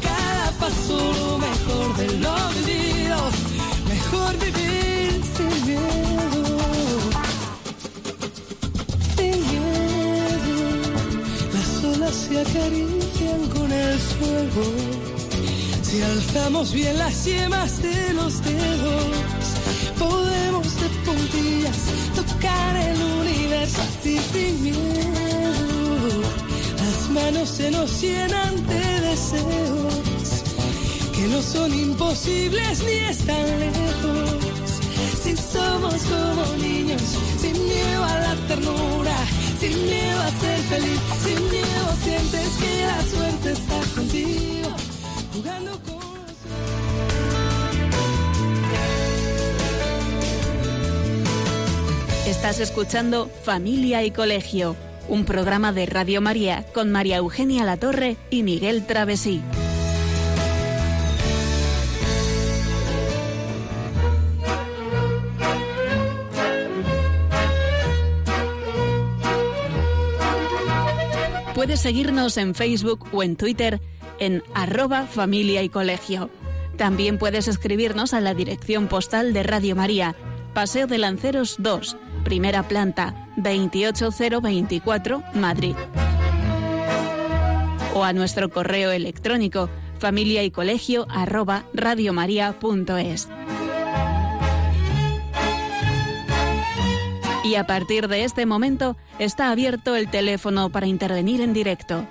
cada mejor de lo vivido, mejor vivir sin miedo. Sin miedo, las olas se acarician con el suelo. Si alzamos bien las yemas de los dedos, podemos de puntillas tocar el universo así sin miedo. Manos se nos llenan de deseos que no son imposibles ni están lejos. Si somos como niños, sin miedo a la ternura, sin miedo a ser feliz, sin miedo sientes que la suerte está contigo, jugando con Estás escuchando Familia y Colegio, un programa de Radio María con María Eugenia Latorre y Miguel Travesí. Puedes seguirnos en Facebook o en Twitter en arroba familia y colegio. También puedes escribirnos a la dirección postal de Radio María, Paseo de Lanceros 2, primera planta, 28024, Madrid. O a nuestro correo electrónico familia y colegio arroba radiomaria.es. Y a partir de este momento está abierto el teléfono para intervenir en directo.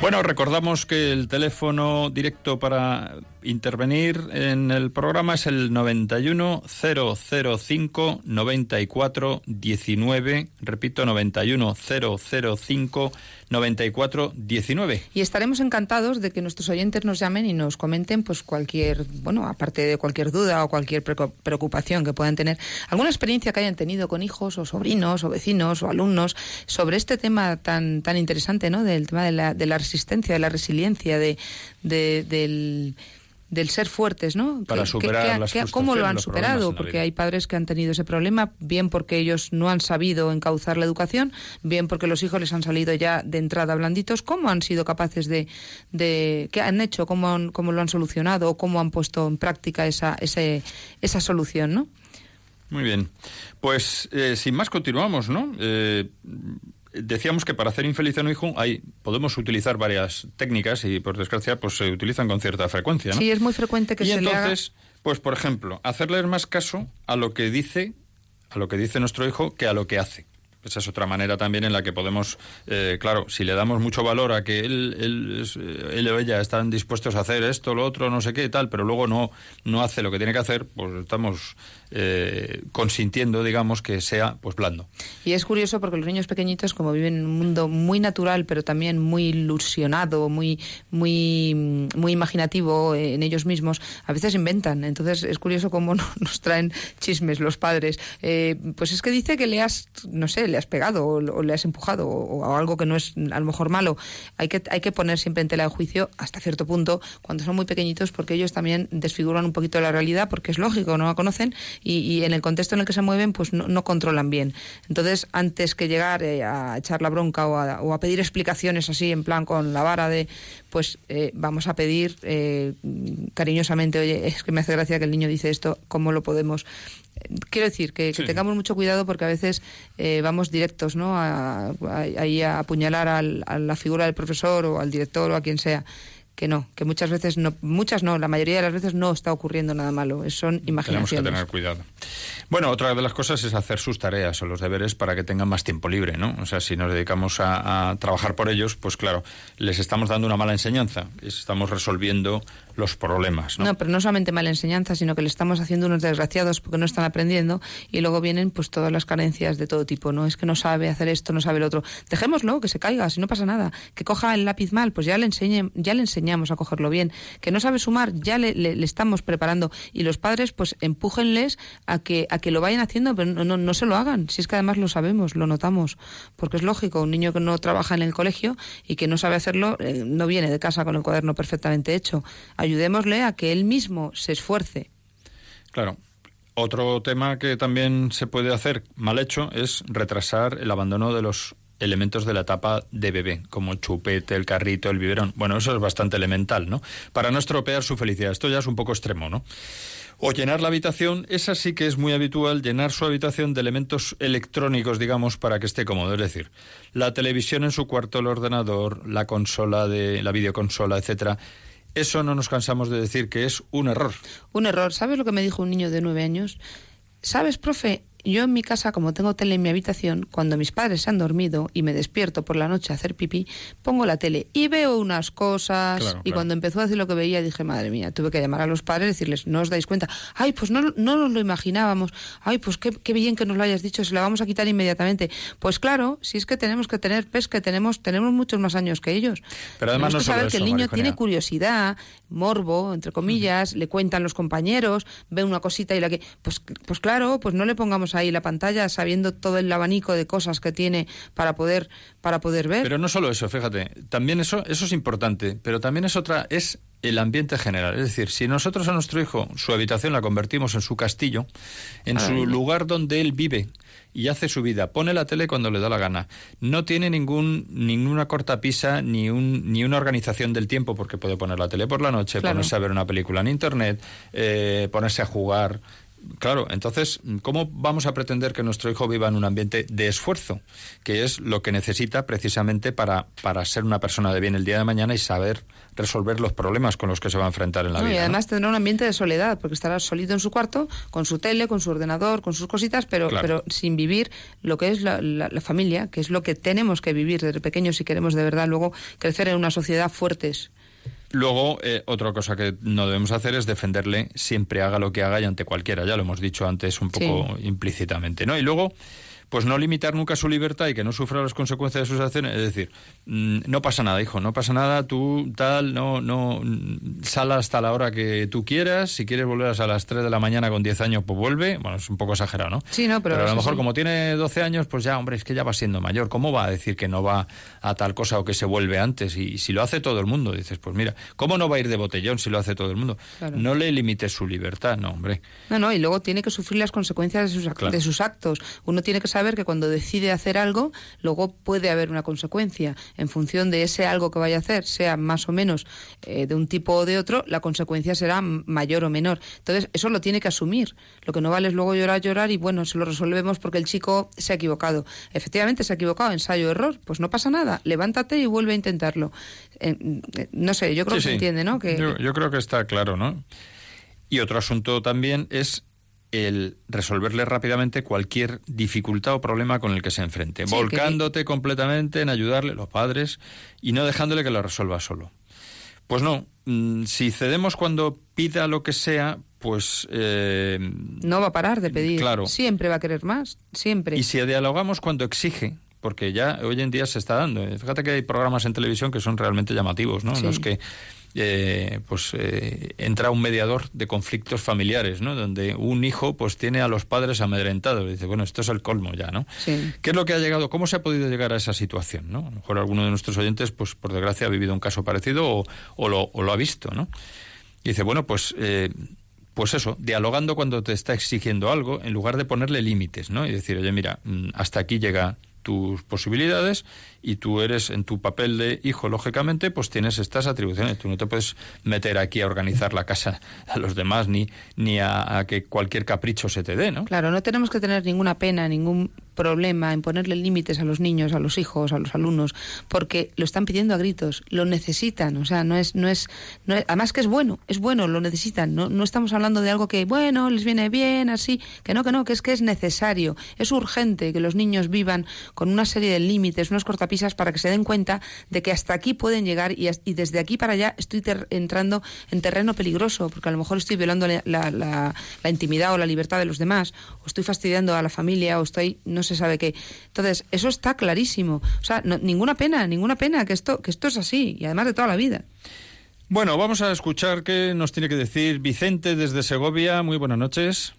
Bueno, recordamos que el teléfono directo para intervenir en el programa es el 91 005 94 19. Repito, 91 005 94 19. Y estaremos encantados de que nuestros oyentes nos llamen y nos comenten, pues cualquier, bueno, aparte de cualquier duda o cualquier preocupación que puedan tener, alguna experiencia que hayan tenido con hijos o sobrinos o vecinos o alumnos sobre este tema tan tan interesante, ¿no? Del tema de la, de la resistencia, de la resiliencia, de, de- del del ser fuertes, ¿no? Para superar las ¿Cómo lo han superado? Porque hay padres que han tenido ese problema, bien porque ellos no han sabido encauzar la educación, bien porque los hijos les han salido ya de entrada blanditos. ¿Cómo han sido capaces de, de qué han hecho, cómo, han- cómo lo han solucionado, o cómo han puesto en práctica esa, ese, esa solución, ¿no? Muy bien. Pues eh, sin más continuamos, ¿no? Eh, decíamos que para hacer infeliz a un hijo hay, podemos utilizar varias técnicas y por desgracia pues se utilizan con cierta frecuencia, ¿no? Sí, es muy frecuente que y se le haga. entonces, pues por ejemplo, hacerles más caso a lo que dice, a lo que dice nuestro hijo que a lo que hace. Esa es otra manera también en la que podemos, eh, claro, si le damos mucho valor a que él, él, eh, él o ella están dispuestos a hacer esto, lo otro, no sé qué y tal, pero luego no, no hace lo que tiene que hacer, pues estamos eh, consintiendo, digamos, que sea pues blando. Y es curioso porque los niños pequeñitos, como viven en un mundo muy natural, pero también muy ilusionado, muy, muy, muy imaginativo en ellos mismos, a veces inventan. Entonces es curioso cómo <laughs> no- nos traen chismes los padres. Eh, pues es que dice que le has, no sé, le has pegado o, o le has empujado o, o algo que no es a lo mejor malo. Hay que, hay que poner siempre en tela de juicio hasta cierto punto cuando son muy pequeñitos porque ellos también desfiguran un poquito la realidad porque es lógico, no la conocen y, y en el contexto en el que se mueven pues no, no controlan bien. Entonces, antes que llegar eh, a echar la bronca o a, o a pedir explicaciones así en plan con la vara de, pues eh, vamos a pedir eh, cariñosamente, oye, es que me hace gracia que el niño dice esto, ¿cómo lo podemos? Quiero decir que, que Sí. tengamos mucho cuidado porque a veces eh, vamos directos, ¿no? A, a- ahí a apuñalar al- a la figura del profesor o al director o a quien sea. Que no, que muchas veces no, muchas no, la mayoría de las veces no está ocurriendo nada malo, son Tenemos que imaginaciones. tener cuidado. Bueno, otra de las cosas es hacer sus tareas o los deberes para que tengan más tiempo libre, ¿no? O sea, si nos dedicamos a, a trabajar por ellos, pues claro, les estamos dando una mala enseñanza, les estamos resolviendo los problemas, ¿no? No, pero no solamente mala enseñanza, sino que le estamos haciendo unos desgraciados porque no están aprendiendo y luego vienen pues todas las carencias de todo tipo, ¿no? Es que no sabe hacer esto, no sabe lo otro. Dejémoslo, que se caiga, si no pasa nada. Que coja el lápiz mal, pues ya le enseñe, ya le enseñamos a cogerlo bien. Que no sabe sumar, ya le, le- le estamos preparando. Y los padres, pues empújenles a que, a que lo vayan haciendo, pero no, no, no se lo hagan. Si es que además lo sabemos, lo notamos. Porque es lógico, un niño que no trabaja en el colegio y que no sabe hacerlo, eh, no viene de casa con el cuaderno perfectamente hecho. Ayudémosle a que él mismo se esfuerce. Claro. Otro tema que también se puede hacer mal hecho es retrasar el abandono de los elementos de la etapa de bebé, como el chupete, el carrito, el biberón. Bueno, eso es bastante elemental, ¿no? Para no estropear su felicidad. Esto ya es un poco extremo, ¿no? O llenar la habitación, esa sí que es muy habitual, llenar su habitación de elementos electrónicos, digamos, para que esté cómodo. Es decir, la televisión en su cuarto, el ordenador, la consola de la videoconsola, etcétera. Eso no nos cansamos de decir que es un error. Un error. ¿Sabes lo que me dijo un niño de nueve años? ¿Sabes, profe? Yo en mi casa, como tengo tele en mi habitación, cuando mis padres se han dormido y me despierto por la noche a hacer pipí, pongo la tele y veo unas cosas. Claro, y claro. cuando empezó a decir lo que veía, dije, madre mía, tuve que llamar a los padres y decirles, no os dais cuenta. Ay, pues no, no nos lo imaginábamos. Ay, pues qué, qué bien que nos lo hayas dicho, se la vamos a quitar inmediatamente. Pues claro, si es que tenemos que tener, ves que tenemos, tenemos muchos más años que ellos. Pero además tenemos no que saber eso, que el niño Marijuana. tiene curiosidad, morbo, entre comillas, le cuentan los compañeros, ve una cosita y la que. Pues, pues claro, pues no le pongamos ahí la pantalla sabiendo todo el abanico de cosas que tiene para poder, para poder ver. Pero no solo eso, fíjate, también eso, eso es importante, pero también es otra, es el ambiente general. Es decir, si nosotros a nuestro hijo su habitación la convertimos en su castillo, en Ay. su lugar donde él vive y hace su vida, pone la tele cuando le da la gana, no tiene ningún ninguna cortapisa ni un ni una organización del tiempo porque puede poner la tele por la noche, Claro. ponerse a ver una película en internet, eh, ponerse a jugar. Claro, entonces, ¿cómo vamos a pretender que nuestro hijo viva en un ambiente de esfuerzo? Que es lo que necesita precisamente para, para ser una persona de bien el día de mañana y saber resolver los problemas con los que se va a enfrentar en la No, vida. y ¿no? además tendrá un ambiente de soledad, porque estará solito en su cuarto, con su tele, con su ordenador, con sus cositas, pero, Claro. pero sin vivir lo que es la, la- la familia, que es lo que tenemos que vivir desde pequeños si queremos de verdad luego crecer en una sociedad fuertes. Luego, eh, otra cosa que no debemos hacer es defenderle siempre haga lo que haga y ante cualquiera. Ya lo hemos dicho antes un poco implícitamente, ¿no? Y luego, pues no limitar nunca su libertad y que no sufra las consecuencias de sus acciones. Es decir, mm, no pasa nada, hijo, no pasa nada, tú tal, no, no, mm, sal hasta la hora que tú quieras. Si quieres volver a las 3 de la mañana con 10 años, pues vuelve. Bueno, es un poco exagerado, ¿no? Sí, no, pero a lo mejor como tiene 12 años, pues ya, hombre, es que ya va siendo mayor. ¿Cómo va a decir que no va a tal cosa o que se vuelve antes? Y, si lo hace todo el mundo, dices, pues mira, ¿cómo no va a ir de botellón si lo hace todo el mundo? Claro. No le limites su libertad, no, hombre. No, no, y luego tiene que sufrir las consecuencias de sus, ac- Claro. de sus actos. Uno tiene que saber que cuando decide hacer algo, luego puede haber una consecuencia. En función de ese algo que vaya a hacer, sea más o menos eh, de un tipo o de otro, la consecuencia será mayor o menor. Entonces, eso lo tiene que asumir. Lo que no vale es luego llorar, llorar y bueno, se lo resolvemos porque el chico se ha equivocado. Efectivamente, se ha equivocado, ensayo-error. Pues no pasa nada, levántate y vuelve a intentarlo. Eh, eh, no sé, yo creo Sí, que se sí. entiende, ¿no? Que, Yo, yo creo que está claro, ¿no? Y otro asunto también es el resolverle rápidamente cualquier dificultad o problema con el que se enfrente, Sí, que- volcándote completamente en ayudarle, los padres, y no dejándole que lo resuelva solo. Pues no, mm, si cedemos cuando pida lo que sea, pues... eh, no va a parar de pedir. Claro. Siempre va a querer más, siempre. y si dialogamos cuando exige, porque ya hoy en día se está dando. Fíjate que hay programas en televisión que son realmente llamativos, ¿no? Sí. En los que eh, pues eh, entra un mediador de conflictos familiares, ¿no? Donde un hijo pues tiene a los padres amedrentados. Dice, bueno, esto es el colmo ya, ¿no? Sí. ¿Qué es lo que ha llegado? ¿Cómo se ha podido llegar a esa situación? ¿no? A lo mejor alguno de nuestros oyentes, pues por desgracia, ha vivido un caso parecido o, o lo, o lo ha visto, ¿no? Y dice, bueno, pues, eh, pues eso, dialogando cuando te está exigiendo algo, en lugar de ponerle límites, ¿no? Y decir, oye, mira, mm, hasta aquí llega tus posibilidades y tú eres en tu papel de hijo, lógicamente, pues tienes estas atribuciones. Tú no te puedes meter aquí a organizar la casa a los demás ni, ni a, que cualquier capricho se te dé, ¿no? Claro, no tenemos que tener ninguna pena, ningún problema en ponerle límites a los niños, a los hijos, a los alumnos, porque lo están pidiendo a gritos, lo necesitan, o sea, no es, no es, no además que es bueno, es bueno, lo necesitan, no, no estamos hablando de algo que, bueno, les viene bien, así, que no, que no, que es que es necesario, es urgente que los niños vivan con una serie de límites, unos cortapisas para que se den cuenta de que hasta aquí pueden llegar y, desde aquí para allá estoy entrando en terreno peligroso, porque a lo mejor estoy violando la, la, la intimidad o la libertad de los demás, o estoy fastidiando a la familia, o estoy no se sabe qué. Entonces, eso está clarísimo. O sea, ninguna pena, ninguna pena que esto, que esto es así, y además de toda la vida. Bueno, vamos a escuchar qué nos tiene que decir Vicente desde Segovia. Muy buenas noches.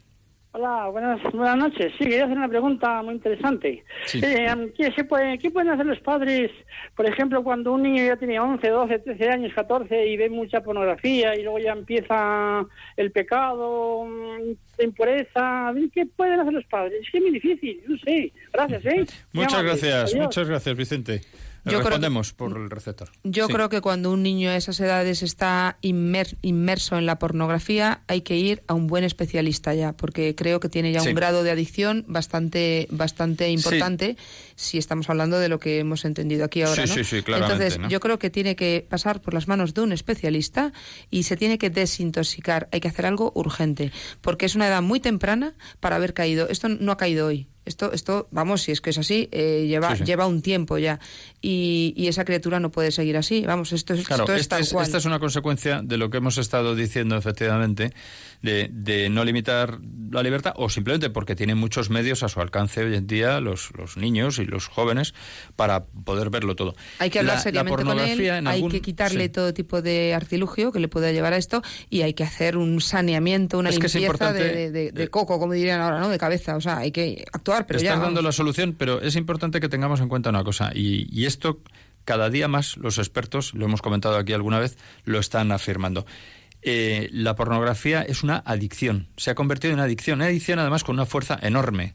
Hola, buenas, buenas noches. Sí, quería hacer una pregunta muy interesante. Eh, ¿qué, puede, ¿Qué pueden hacer los padres, por ejemplo, cuando un niño ya tiene 11, 12, 13 años, 14 y ve mucha pornografía y luego ya empieza el pecado, mm, la impureza? ¿Qué pueden hacer los padres? Es que es muy difícil, no sé. Gracias, ¿eh? Muchas gracias, muchas gracias, Vicente. Yo Respondemos por el receptor. Yo creo que cuando un niño a esas edades está inmerso en la pornografía, hay que ir a un buen especialista ya, porque creo que tiene ya un grado de adicción bastante, bastante importante, si estamos hablando de lo que hemos entendido aquí ahora. Sí, sí, claramente, Entonces, yo creo que tiene que pasar por las manos de un especialista y se tiene que desintoxicar. Hay que hacer algo urgente, porque es una edad muy temprana para haber caído. Esto no ha caído hoy esto, esto, vamos, si es que es así, eh, lleva, lleva un tiempo ya. Y, y, esa criatura no puede seguir así. Vamos, esto, es, esto es tal Esta es una consecuencia de lo que hemos estado diciendo, efectivamente, de, de, no limitar la libertad, o simplemente porque tienen muchos medios a su alcance hoy en día los, los niños y los jóvenes para poder verlo todo. Hay que hablar seriamente con él, hay que quitarle todo tipo de artilugio que le pueda llevar a esto y hay que hacer un saneamiento, una limpieza de, de, de, coco, como dirían ahora, ¿no? De cabeza. O sea, hay que actuar pero Estás dando la solución, pero es importante que tengamos en cuenta una cosa, y, esto cada día más los expertos, lo hemos comentado aquí alguna vez, lo están afirmando. Eh, la pornografía es una adicción, se ha convertido en una adicción, una adicción además con una fuerza enorme,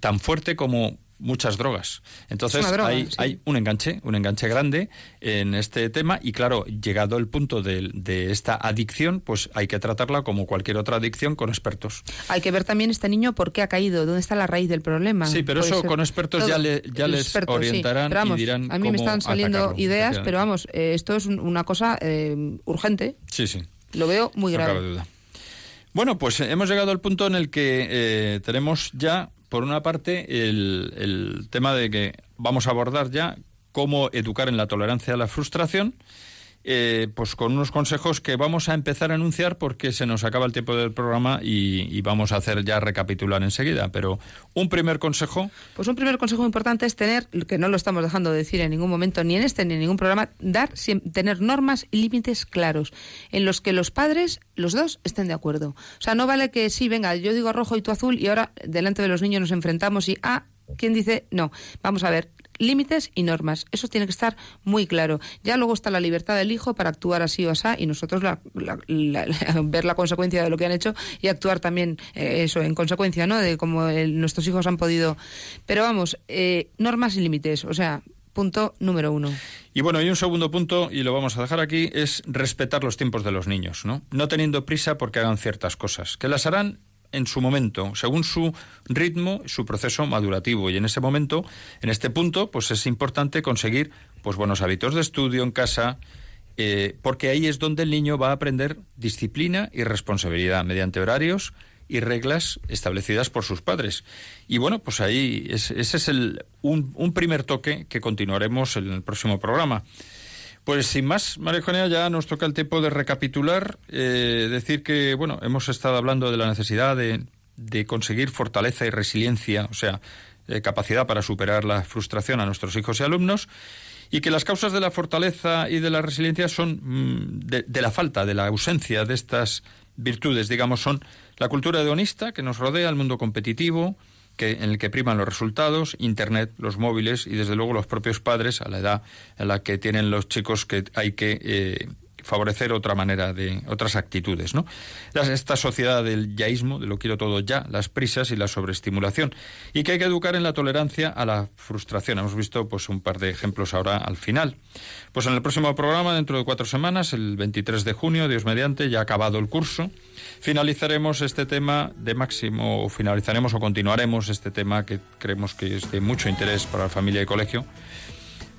tan fuerte como muchas drogas. Entonces hay, hay, un enganche, un enganche grande en este tema y claro, llegado el punto de, de, esta adicción, pues hay que tratarla como cualquier otra adicción con expertos. Hay que ver también este niño por qué ha caído, dónde está la raíz del problema. Sí, pero eso con expertos ya, le, ya les orientarán y dirán A mí me están saliendo ideas, pero vamos, eh, esto es una cosa eh, urgente. Sí, sí. Lo veo muy grave. Bueno, pues hemos llegado al punto en el que eh, tenemos ya por una parte, el, el tema de que vamos a abordar ya cómo educar en la tolerancia a la frustración eh, pues con unos consejos que vamos a empezar a anunciar porque se nos acaba el tiempo del programa y, vamos a hacer ya recapitular enseguida. Pero un primer consejo. Pues un primer consejo importante es tener, que no lo estamos dejando de decir en ningún momento, ni en este ni en ningún programa, dar, tener normas y límites claros en los que los padres, los dos, estén de acuerdo. O sea, no vale que sí, venga, yo digo rojo y tú azul y ahora delante de los niños nos enfrentamos y, ah, ¿Quién dice no? Vamos a ver, límites y normas. Eso tiene que estar muy claro. Ya luego está la libertad del hijo para actuar así o así y nosotros <laughs> ver la consecuencia de lo que han hecho y actuar también eh, eso en consecuencia, ¿no? De cómo nuestros hijos han podido. Pero vamos, eh, normas y límites. O sea, punto número uno. Y bueno, y un segundo punto, y lo vamos a dejar aquí, es respetar los tiempos de los niños, ¿no? No teniendo prisa porque hagan ciertas cosas, que las harán en su momento, según su ritmo, su proceso madurativo. Y en ese momento, en este punto, pues es importante conseguir pues buenos hábitos de estudio en casa, eh, porque ahí es donde el niño va a aprender disciplina y responsabilidad mediante horarios y reglas establecidas por sus padres. Y bueno, pues ahí ese es el, un, un primer toque que continuaremos en el próximo programa. Pues sin más, María ya nos toca el tiempo de recapitular, eh, decir que, bueno, hemos estado hablando de la necesidad de, conseguir fortaleza y resiliencia, o sea, eh, capacidad para superar la frustración a nuestros hijos y alumnos, y que las causas de la fortaleza y de la resiliencia son mm, de, de, la falta, de la ausencia de estas virtudes, digamos, son la cultura hedonista que nos rodea, el mundo competitivo, que, en el que priman los resultados, Internet, los móviles y desde luego los propios padres a la edad en la que tienen los chicos que hay que eh, favorecer otra manera de otras actitudes, ¿no? Esta sociedad del yaísmo, de lo quiero todo ya, las prisas y la sobreestimulación y que hay que educar en la tolerancia a la frustración. Hemos visto pues un par de ejemplos ahora al final. Pues en el próximo programa, dentro de cuatro semanas, el 23 de junio, Dios mediante, ya ha acabado el curso finalizaremos este tema de máximo, o finalizaremos o continuaremos este tema que creemos que es de mucho interés para la familia y colegio.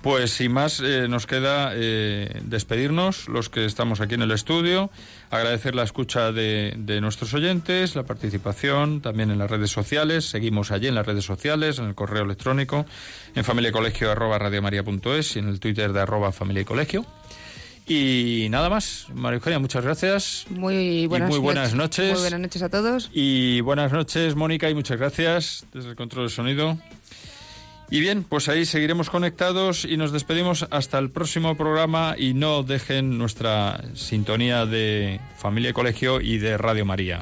Pues sin más, eh, nos queda eh, despedirnos, los que estamos aquí en el estudio, agradecer la escucha de, nuestros oyentes, la participación también en las redes sociales. Seguimos allí en las redes sociales, en el correo electrónico, en familiacolegio arroba y en el Twitter de arroba familia y colegio. Y nada más, María Eugenia, muchas gracias. Muy buenas, muy buenas noches. Muy buenas noches a todos. Y buenas noches, Mónica, y muchas gracias desde el control del sonido. Y bien, pues ahí seguiremos conectados y nos despedimos hasta el próximo programa y no dejen nuestra sintonía de Familia y Colegio y de Radio María.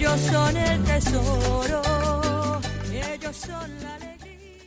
ellos son el tesoro, ellos son